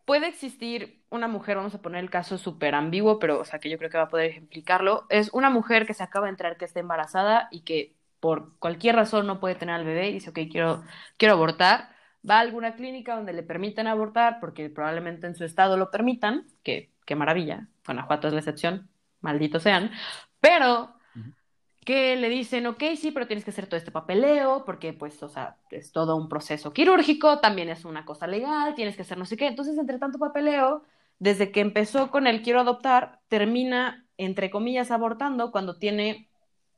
puede existir una mujer, vamos a poner el caso súper ambiguo, pero, o sea, que yo creo que va a poder ejemplificarlo. Es una mujer que se acaba de enterar que está embarazada y que por cualquier razón no puede tener al bebé y dice, ok, quiero, quiero abortar. Va a alguna clínica donde le permitan abortar, porque probablemente en su estado lo permitan, que qué maravilla. Guanajuato es la excepción, malditos sean. Pero. Que le dicen, ok, sí, pero tienes que hacer todo este papeleo, porque pues, o sea, es todo un proceso quirúrgico, también es una cosa legal, tienes que hacer no sé qué. Entonces, entre tanto papeleo, desde que empezó con el quiero adoptar, termina, entre comillas, abortando cuando tiene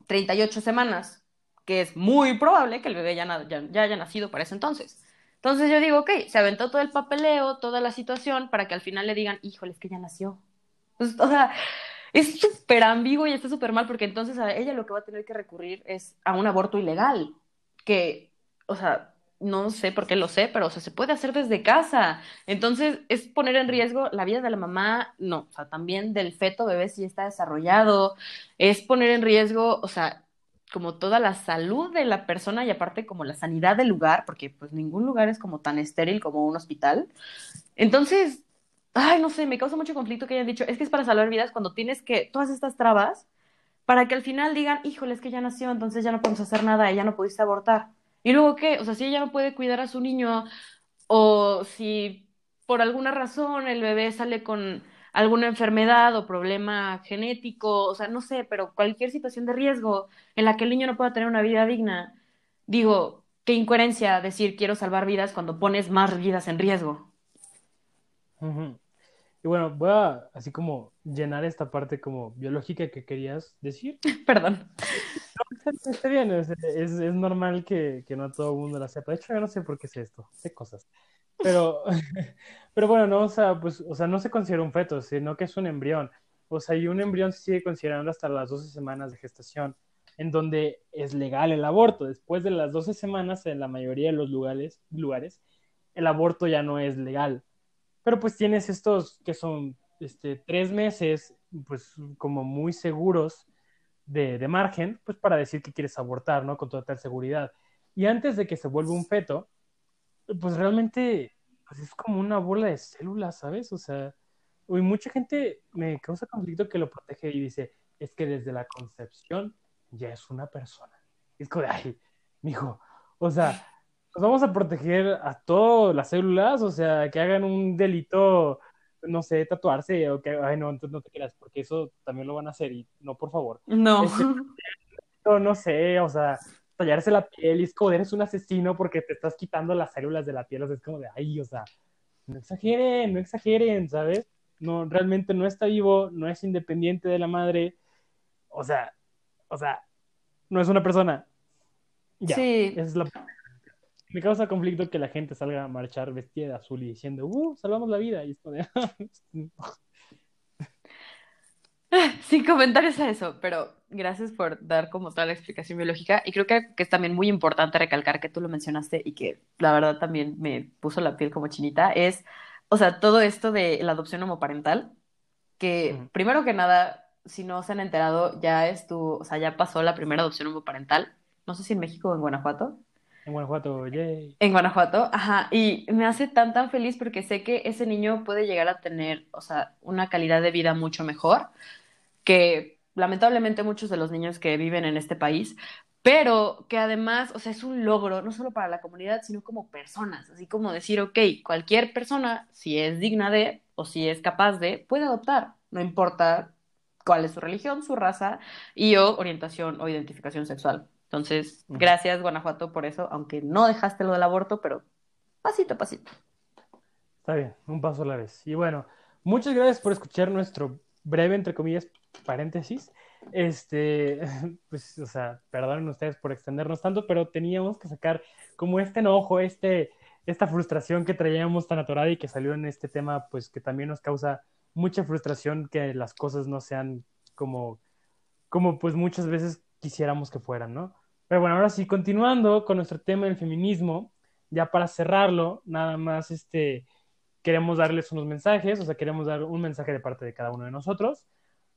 38 semanas, que es muy probable que el bebé ya, ya haya nacido para ese entonces. Entonces yo digo, ok, se aventó todo el papeleo, toda la situación, para que al final le digan, híjole, es que ya nació. Pues, o sea, es súper ambiguo y está súper mal porque entonces a ella lo que va a tener que recurrir es a un aborto ilegal, que, o sea, no sé por qué lo sé, pero o sea, se puede hacer desde casa. Entonces es poner en riesgo la vida de la mamá, no, o sea, también del feto bebé si está desarrollado, es poner en riesgo, o sea, como toda la salud de la persona y aparte como la sanidad del lugar, porque pues ningún lugar es como tan estéril como un hospital. Entonces, ay, no sé, me causa mucho conflicto que hayan dicho, es que es para salvar vidas cuando tienes que, todas estas trabas, para que al final digan, híjole, es que ya nació, entonces ya no podemos hacer nada, ya no pudiste abortar. ¿Y luego qué? O sea, si ella no puede cuidar a su niño, o si por alguna razón el bebé sale con alguna enfermedad o problema genético, o sea, no sé, pero cualquier situación de riesgo en la que el niño no pueda tener una vida digna, digo, qué incoherencia decir quiero salvar vidas cuando pones más vidas en riesgo. Ujú. Y bueno, voy a así como llenar esta parte como biológica que querías decir. Perdón. Está, está bien, es, es, es normal que, que no todo el mundo la sepa. De hecho, yo no sé por qué sé esto, sé cosas. Pero, pero bueno, no, o sea, pues, o sea, no se considera un feto, sino que es un embrión. O sea, y un embrión se sigue considerando hasta las 12 semanas de gestación, en donde es legal el aborto. Después de las 12 semanas, en la mayoría de los lugares, lugares, el aborto ya no es legal. Pero pues tienes estos que son este, tres meses, pues como muy seguros de, de margen, pues para decir que quieres abortar, ¿no? Con total seguridad. Y antes de que se vuelva un feto, pues realmente pues es como una bola de células, ¿sabes? O sea, y mucha gente me causa conflicto que lo protege y dice, es que desde la concepción ya es una persona. Es como ay, mijo, o sea, nos vamos a proteger a todas las células, o sea, que hagan un delito, no sé, tatuarse, o que, ay, no, entonces no te creas, porque eso también lo van a hacer, y no, por favor. No. Este, no, no sé, o sea, tallarse la piel y es como eres un asesino porque te estás quitando las células de la piel, o sea, es como de, ay, o sea, no exageren, no exageren, ¿sabes? No, realmente no está vivo, no es independiente de la madre, o sea, o sea, no es una persona. Ya, Sí. esa es la... Me causa conflicto que la gente salga a marchar vestida de azul y diciendo, uh, salvamos la vida, y es como de, Sin comentarios a eso, pero gracias por dar como toda la explicación biológica. Y creo que, que es también muy importante recalcar que tú lo mencionaste y que la verdad también me puso la piel como chinita, es, o sea, todo esto de la adopción homoparental, que Ujú. primero que nada, si no se han enterado, ya es tu, o sea, ya pasó la primera adopción homoparental. No sé si en México o en Guanajuato. En Guanajuato, yay. En Guanajuato, ajá, y me hace tan tan feliz porque sé que ese niño puede llegar a tener, o sea, una calidad de vida mucho mejor que lamentablemente muchos de los niños que viven en este país, pero que además, o sea, es un logro no solo para la comunidad, sino como personas, así como decir, ok, cualquier persona, si es digna de o si es capaz de, puede adoptar, no importa cuál es su religión, su raza y o orientación o identificación sexual. Entonces, gracias Guanajuato por eso, aunque no dejaste lo del aborto, pero pasito a pasito. Está bien, un paso a la vez. Y bueno, muchas gracias por escuchar nuestro breve, entre comillas, paréntesis. Este, pues, o sea, perdonen ustedes por extendernos tanto, pero teníamos que sacar como este enojo, este, esta frustración que traíamos tan atorada y que salió en este tema, pues que también nos causa mucha frustración que las cosas no sean como, como pues muchas veces quisiéramos que fueran, ¿no? Pero bueno, ahora sí, continuando con nuestro tema del feminismo, ya para cerrarlo, nada más este queremos darles unos mensajes, o sea, queremos dar un mensaje de parte de cada uno de nosotros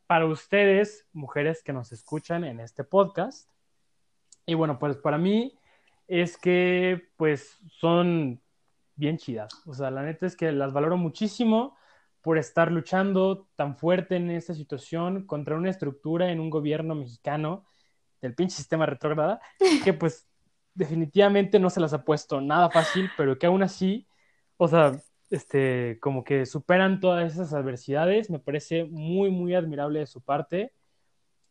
para ustedes, mujeres que nos escuchan en este podcast. Y bueno, pues para mí es que pues son bien chidas. O sea, la neta es que las valoro muchísimo por estar luchando tan fuerte en esta situación contra una estructura en un gobierno mexicano del pinche sistema retrógrada que pues definitivamente no se las ha puesto nada fácil, pero que aún así, o sea, este, como que superan todas esas adversidades, me parece muy, muy admirable de su parte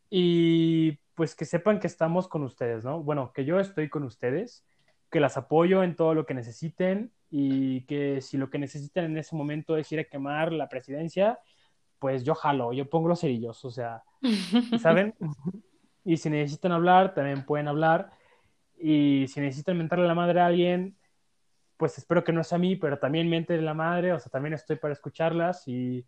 y pues que sepan que estamos con ustedes, ¿no? Bueno, que yo estoy con ustedes, que las apoyo en todo lo que necesiten y que si lo que necesitan en ese momento es ir a quemar la presidencia, pues yo jalo, yo pongo los cerillos, o sea, ¿saben? Y si necesitan hablar, también pueden hablar. Y si necesitan mentarle la madre a alguien, pues espero que no sea a mí, pero también mente la madre, o sea, también estoy para escucharlas y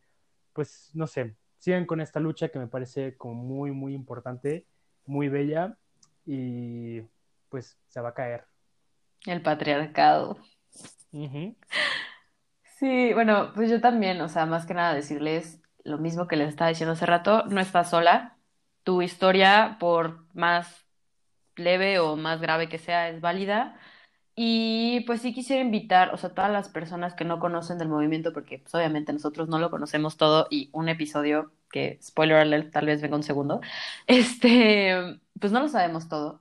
pues no sé, sigan con esta lucha que me parece como muy, muy importante, muy bella y pues se va a caer. El patriarcado. Uh -huh. Sí, bueno, pues yo también, o sea, más que nada decirles lo mismo que les estaba diciendo hace rato, no estás sola, tu historia, por más leve o más grave que sea, es válida. Y pues sí quisiera invitar, o sea, todas las personas que no conocen del movimiento, porque pues obviamente nosotros no lo conocemos todo y un episodio que, spoiler alert, tal vez venga un segundo, este, pues no lo sabemos todo.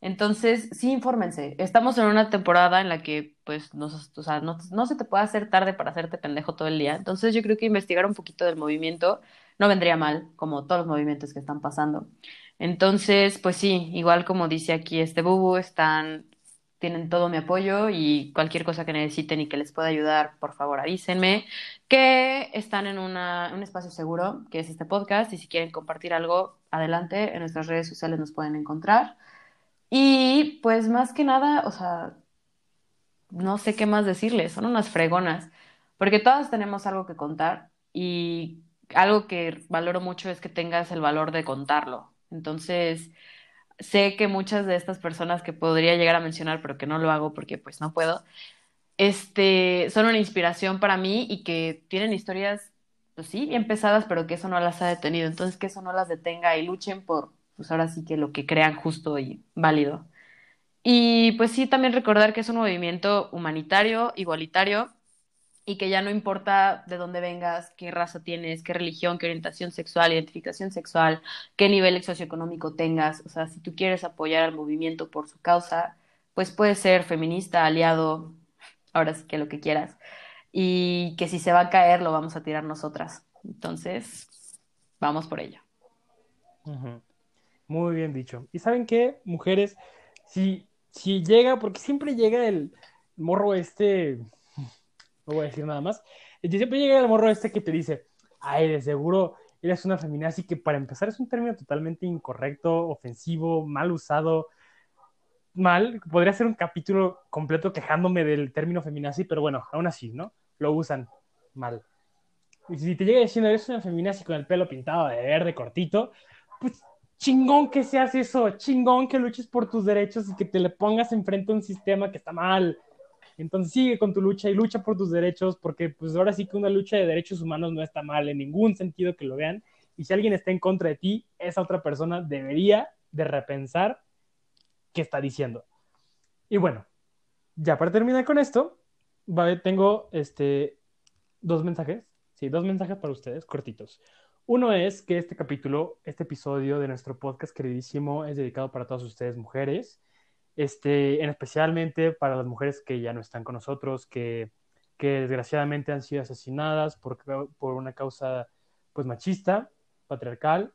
Entonces, sí, infórmense. Estamos en una temporada en la que, pues, no, no, se te puede hacer tarde para hacerte pendejo todo el día. Entonces, yo creo que investigar un poquito del movimiento no vendría mal, como todos los movimientos que están pasando. Entonces, pues sí, igual como dice aquí este bubu, están, tienen todo mi apoyo y cualquier cosa que necesiten y que les pueda ayudar, por favor avísenme, que están en una, un espacio seguro, que es este podcast, y si quieren compartir algo, adelante, en nuestras redes sociales nos pueden encontrar. Y pues más que nada, o sea, no sé qué más decirles, son unas fregonas, porque todas tenemos algo que contar y algo que valoro mucho es que tengas el valor de contarlo. Entonces, sé que muchas de estas personas que podría llegar a mencionar, pero que no lo hago porque pues no puedo, este, son una inspiración para mí y que tienen historias, pues sí, bien pesadas, pero que eso no las ha detenido. Entonces, que eso no las detenga y luchen por pues ahora sí que lo que crean justo y válido. Y pues sí, también recordar que es un movimiento humanitario, igualitario, y que ya no importa de dónde vengas, qué raza tienes, qué religión, qué orientación sexual, identificación sexual, qué nivel socioeconómico tengas, o sea, si tú quieres apoyar al movimiento por su causa, pues puedes ser feminista, aliado, ahora sí que lo que quieras, y que si se va a caer lo vamos a tirar nosotras. Entonces, vamos por ello. Muy bien dicho. ¿Y saben qué, mujeres? Si, si llega, porque siempre llega el morro este, no voy a decir nada más, siempre llega el morro este que te dice, ay, de seguro eres una feminazi, que para empezar es un término totalmente incorrecto, ofensivo, mal usado, mal, podría ser un capítulo completo quejándome del término feminazi, pero bueno, aún así, ¿no? Lo usan mal. Y si te llega diciendo eres una feminazi con el pelo pintado de verde cortito, pues chingón que seas eso, chingón que luches por tus derechos y que te le pongas enfrente a un sistema que está mal. Entonces sigue con tu lucha y lucha por tus derechos, porque pues ahora sí que una lucha de derechos humanos no está mal en ningún sentido que lo vean. Y si alguien está en contra de ti, esa otra persona debería de repensar qué está diciendo. Y bueno, ya para terminar con esto, tengo este, dos mensajes, sí, dos mensajes para ustedes, cortitos. Uno es que este capítulo, este episodio de nuestro podcast queridísimo es dedicado para todas ustedes mujeres, este, en especialmente para las mujeres que ya no están con nosotros, que, desgraciadamente han sido asesinadas por, por una causa pues machista, patriarcal,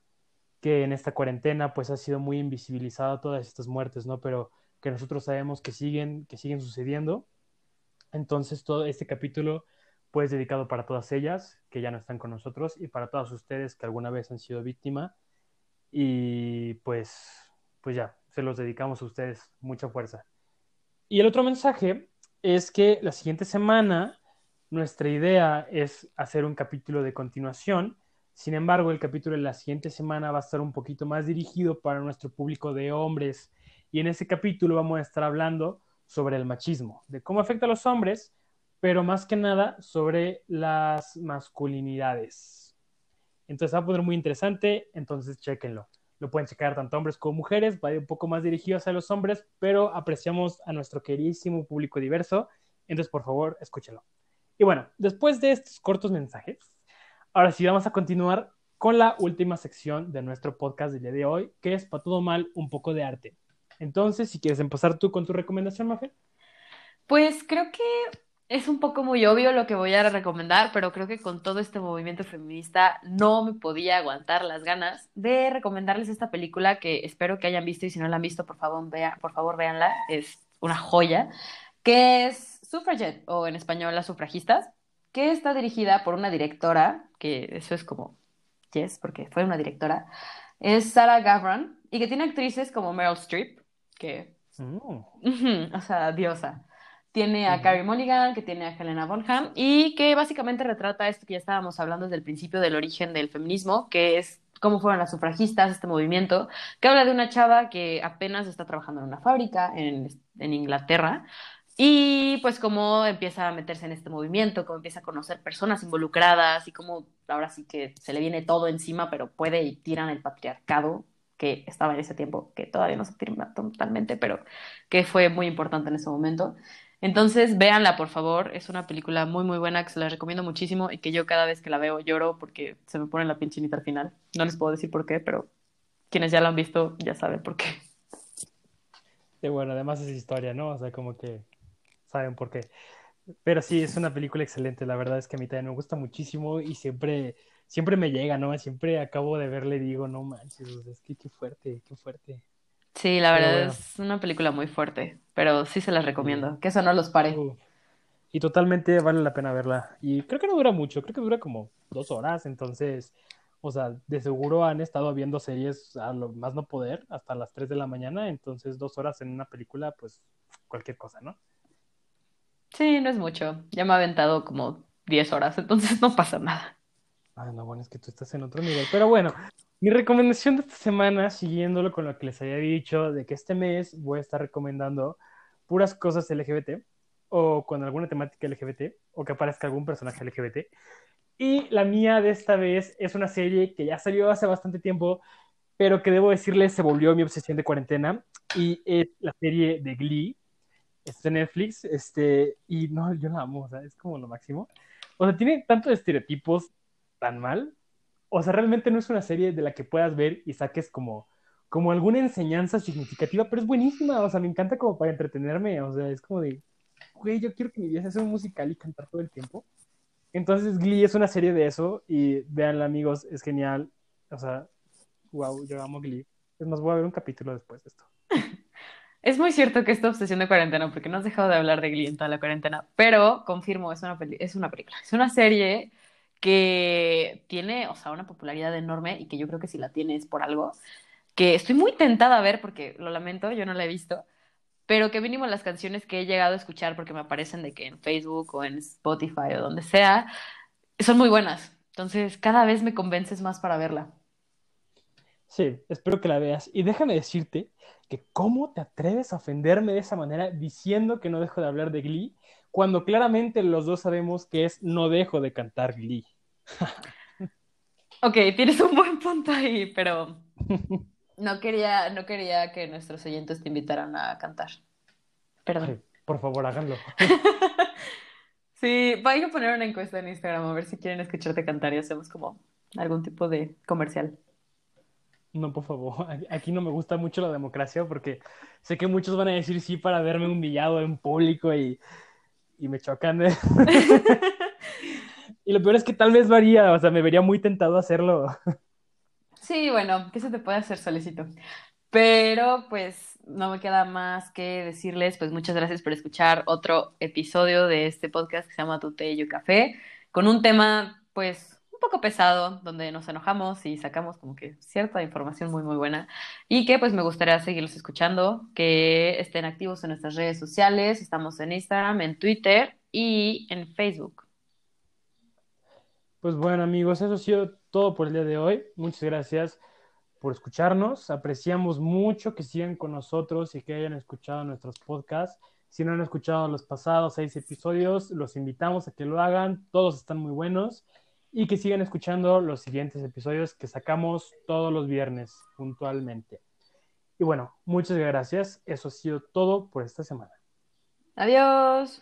que en esta cuarentena pues ha sido muy invisibilizada todas estas muertes, ¿no? Pero que nosotros sabemos que siguen, que siguen sucediendo. Entonces todo este capítulo pues dedicado para todas ellas que ya no están con nosotros y para todas ustedes que alguna vez han sido víctima y pues pues ya, los dedicamos a ustedes, mucha fuerza. Y el otro mensaje es que la siguiente semana nuestra idea es hacer un capítulo de continuación sin embargo, el capítulo de la siguiente semana va a estar un poquito más dirigido para nuestro público de hombres y en ese capítulo vamos a estar hablando sobre el machismo, de cómo afecta a los hombres, pero más que nada sobre las masculinidades. Entonces va a poner muy interesante, entonces chequenlo. Lo pueden checar tanto hombres como mujeres, va un poco más dirigido hacia los hombres, pero apreciamos a nuestro queridísimo público diverso, entonces por favor escúchenlo. Y bueno, después de estos cortos mensajes, Ahora sí, vamos a continuar con la última sección de nuestro podcast del día de hoy, que es para todo mal, un poco de arte. Entonces, si quieres empezar tú con tu recomendación, Mafe. Pues creo que es un poco muy obvio lo que voy a recomendar, pero creo que con todo este movimiento feminista no me podía aguantar las ganas de recomendarles esta película que espero que hayan visto y si no la han visto, por favor, vea, por favor véanla, es una joya, que es Suffragette o en español Las sufragistas que está dirigida por una directora, que eso es como yes, porque fue una directora, es Sarah Gavran, y que tiene actrices como Meryl Streep, que, mm. o sea, diosa. Tiene a Carrie Mulligan, que tiene a Helena Bonham, y que básicamente retrata esto que ya estábamos hablando desde el principio del origen del feminismo, que es cómo fueron las sufragistas, este movimiento, que habla de una chava que apenas está trabajando en una fábrica en, en Inglaterra, y pues cómo empieza a meterse en este movimiento, cómo empieza a conocer personas involucradas y cómo ahora sí que se le viene todo encima, pero puede y tiran el patriarcado que estaba en ese tiempo, que todavía no se tira totalmente, pero que fue muy importante en ese momento. Entonces, véanla, por favor. Es una película muy, muy buena que se la recomiendo muchísimo y que yo cada vez que la veo lloro porque se me pone la pinchinita al final. No les puedo decir por qué, pero quienes ya la han visto ya saben por qué. Y bueno, además es historia, ¿no? O sea, como que saben por qué. Pero sí, es una película excelente, la verdad es que a mí también me gusta muchísimo y siempre, siempre me llega, ¿no? Siempre acabo de verle y digo, no manches, es que qué fuerte, qué fuerte. Sí, la verdad es una película muy fuerte, pero sí se las recomiendo, que eso no los pare. Y totalmente vale la pena verla. Y creo que no dura mucho, creo que dura como dos horas, entonces, o sea, de seguro han estado viendo series a lo más no poder, hasta las 3 de la mañana, entonces dos horas en una película, pues cualquier cosa, ¿no? Sí, no es mucho. Ya me ha aventado como 10 horas, entonces no pasa nada. Ah, no, bueno, es que tú estás en otro nivel. Pero bueno, mi recomendación de esta semana, siguiéndolo con lo que les había dicho, de que este mes voy a estar recomendando puras cosas LGBT o con alguna temática LGBT o que aparezca algún personaje LGBT. Y la mía de esta vez es una serie que ya salió hace bastante tiempo, pero que debo decirles se volvió mi obsesión de cuarentena y es la serie de Glee es de Netflix, este, y no, yo la amo, es como lo máximo. O sea, tiene tantos estereotipos tan mal. O sea, realmente no es una serie de la que puedas ver y saques como, como alguna enseñanza significativa, pero es buenísima, o sea, me encanta como para entretenerme, o sea, es como de, güey, yo quiero que mi vida sea un musical y cantar todo el tiempo. Entonces, Glee es una serie de eso y veanla, amigos, es genial. O sea, wow, yo amo Glee. Es más, voy a ver un capítulo después de esto. Es muy cierto que esta obsesión de cuarentena, porque no has dejado de hablar de Glee en toda la cuarentena, pero confirmo, es una, es una película, es una serie que tiene, o sea, una popularidad enorme y que yo creo que si la tiene es por algo, que estoy muy tentada a ver porque lo lamento, yo no la he visto, pero que mínimo las canciones que he llegado a escuchar porque me aparecen de que en Facebook o en Spotify o donde sea, son muy buenas. Entonces, cada vez me convences más para verla. Sí, espero que la veas. Y déjame decirte que cómo te atreves a ofenderme de esa manera diciendo que no dejo de hablar de Glee, cuando claramente los dos sabemos que es no dejo de cantar Glee. Ok, tienes un buen punto ahí, pero no quería, no quería que nuestros oyentes te invitaran a cantar. Perdón. Ay, por favor, háganlo. Sí, voy a poner una encuesta en Instagram a ver si quieren escucharte cantar y hacemos como algún tipo de comercial. No, por favor. Aquí- Aquí no me gusta mucho la democracia porque sé que muchos van a decir sí para verme humillado en público y, y me chocan. ¿eh? Y lo peor es que tal vez lo haría, o sea, me vería muy tentado hacerlo. Sí, bueno, ¿qué se te puede hacer, Solecito? Pero pues no me queda más que decirles, pues muchas gracias por escuchar otro episodio de este podcast que se llama Tu Té y Yo Café, con un tema pues un poco pesado, donde nos enojamos y sacamos como que cierta información muy muy buena y que pues me gustaría seguirlos escuchando, que estén activos en nuestras redes sociales, estamos en Instagram, en Twitter y en Facebook. Pues bueno, amigos, eso ha sido todo por el día de hoy. Muchas gracias por escucharnos. Apreciamos mucho que sigan con nosotros y que hayan escuchado nuestros podcasts. Si no han escuchado los pasados seis episodios, los invitamos a que lo hagan. Todos están muy buenos. Y que sigan escuchando los siguientes episodios que sacamos todos los viernes puntualmente. Y bueno, muchas gracias. Eso ha sido todo por esta semana. Adiós.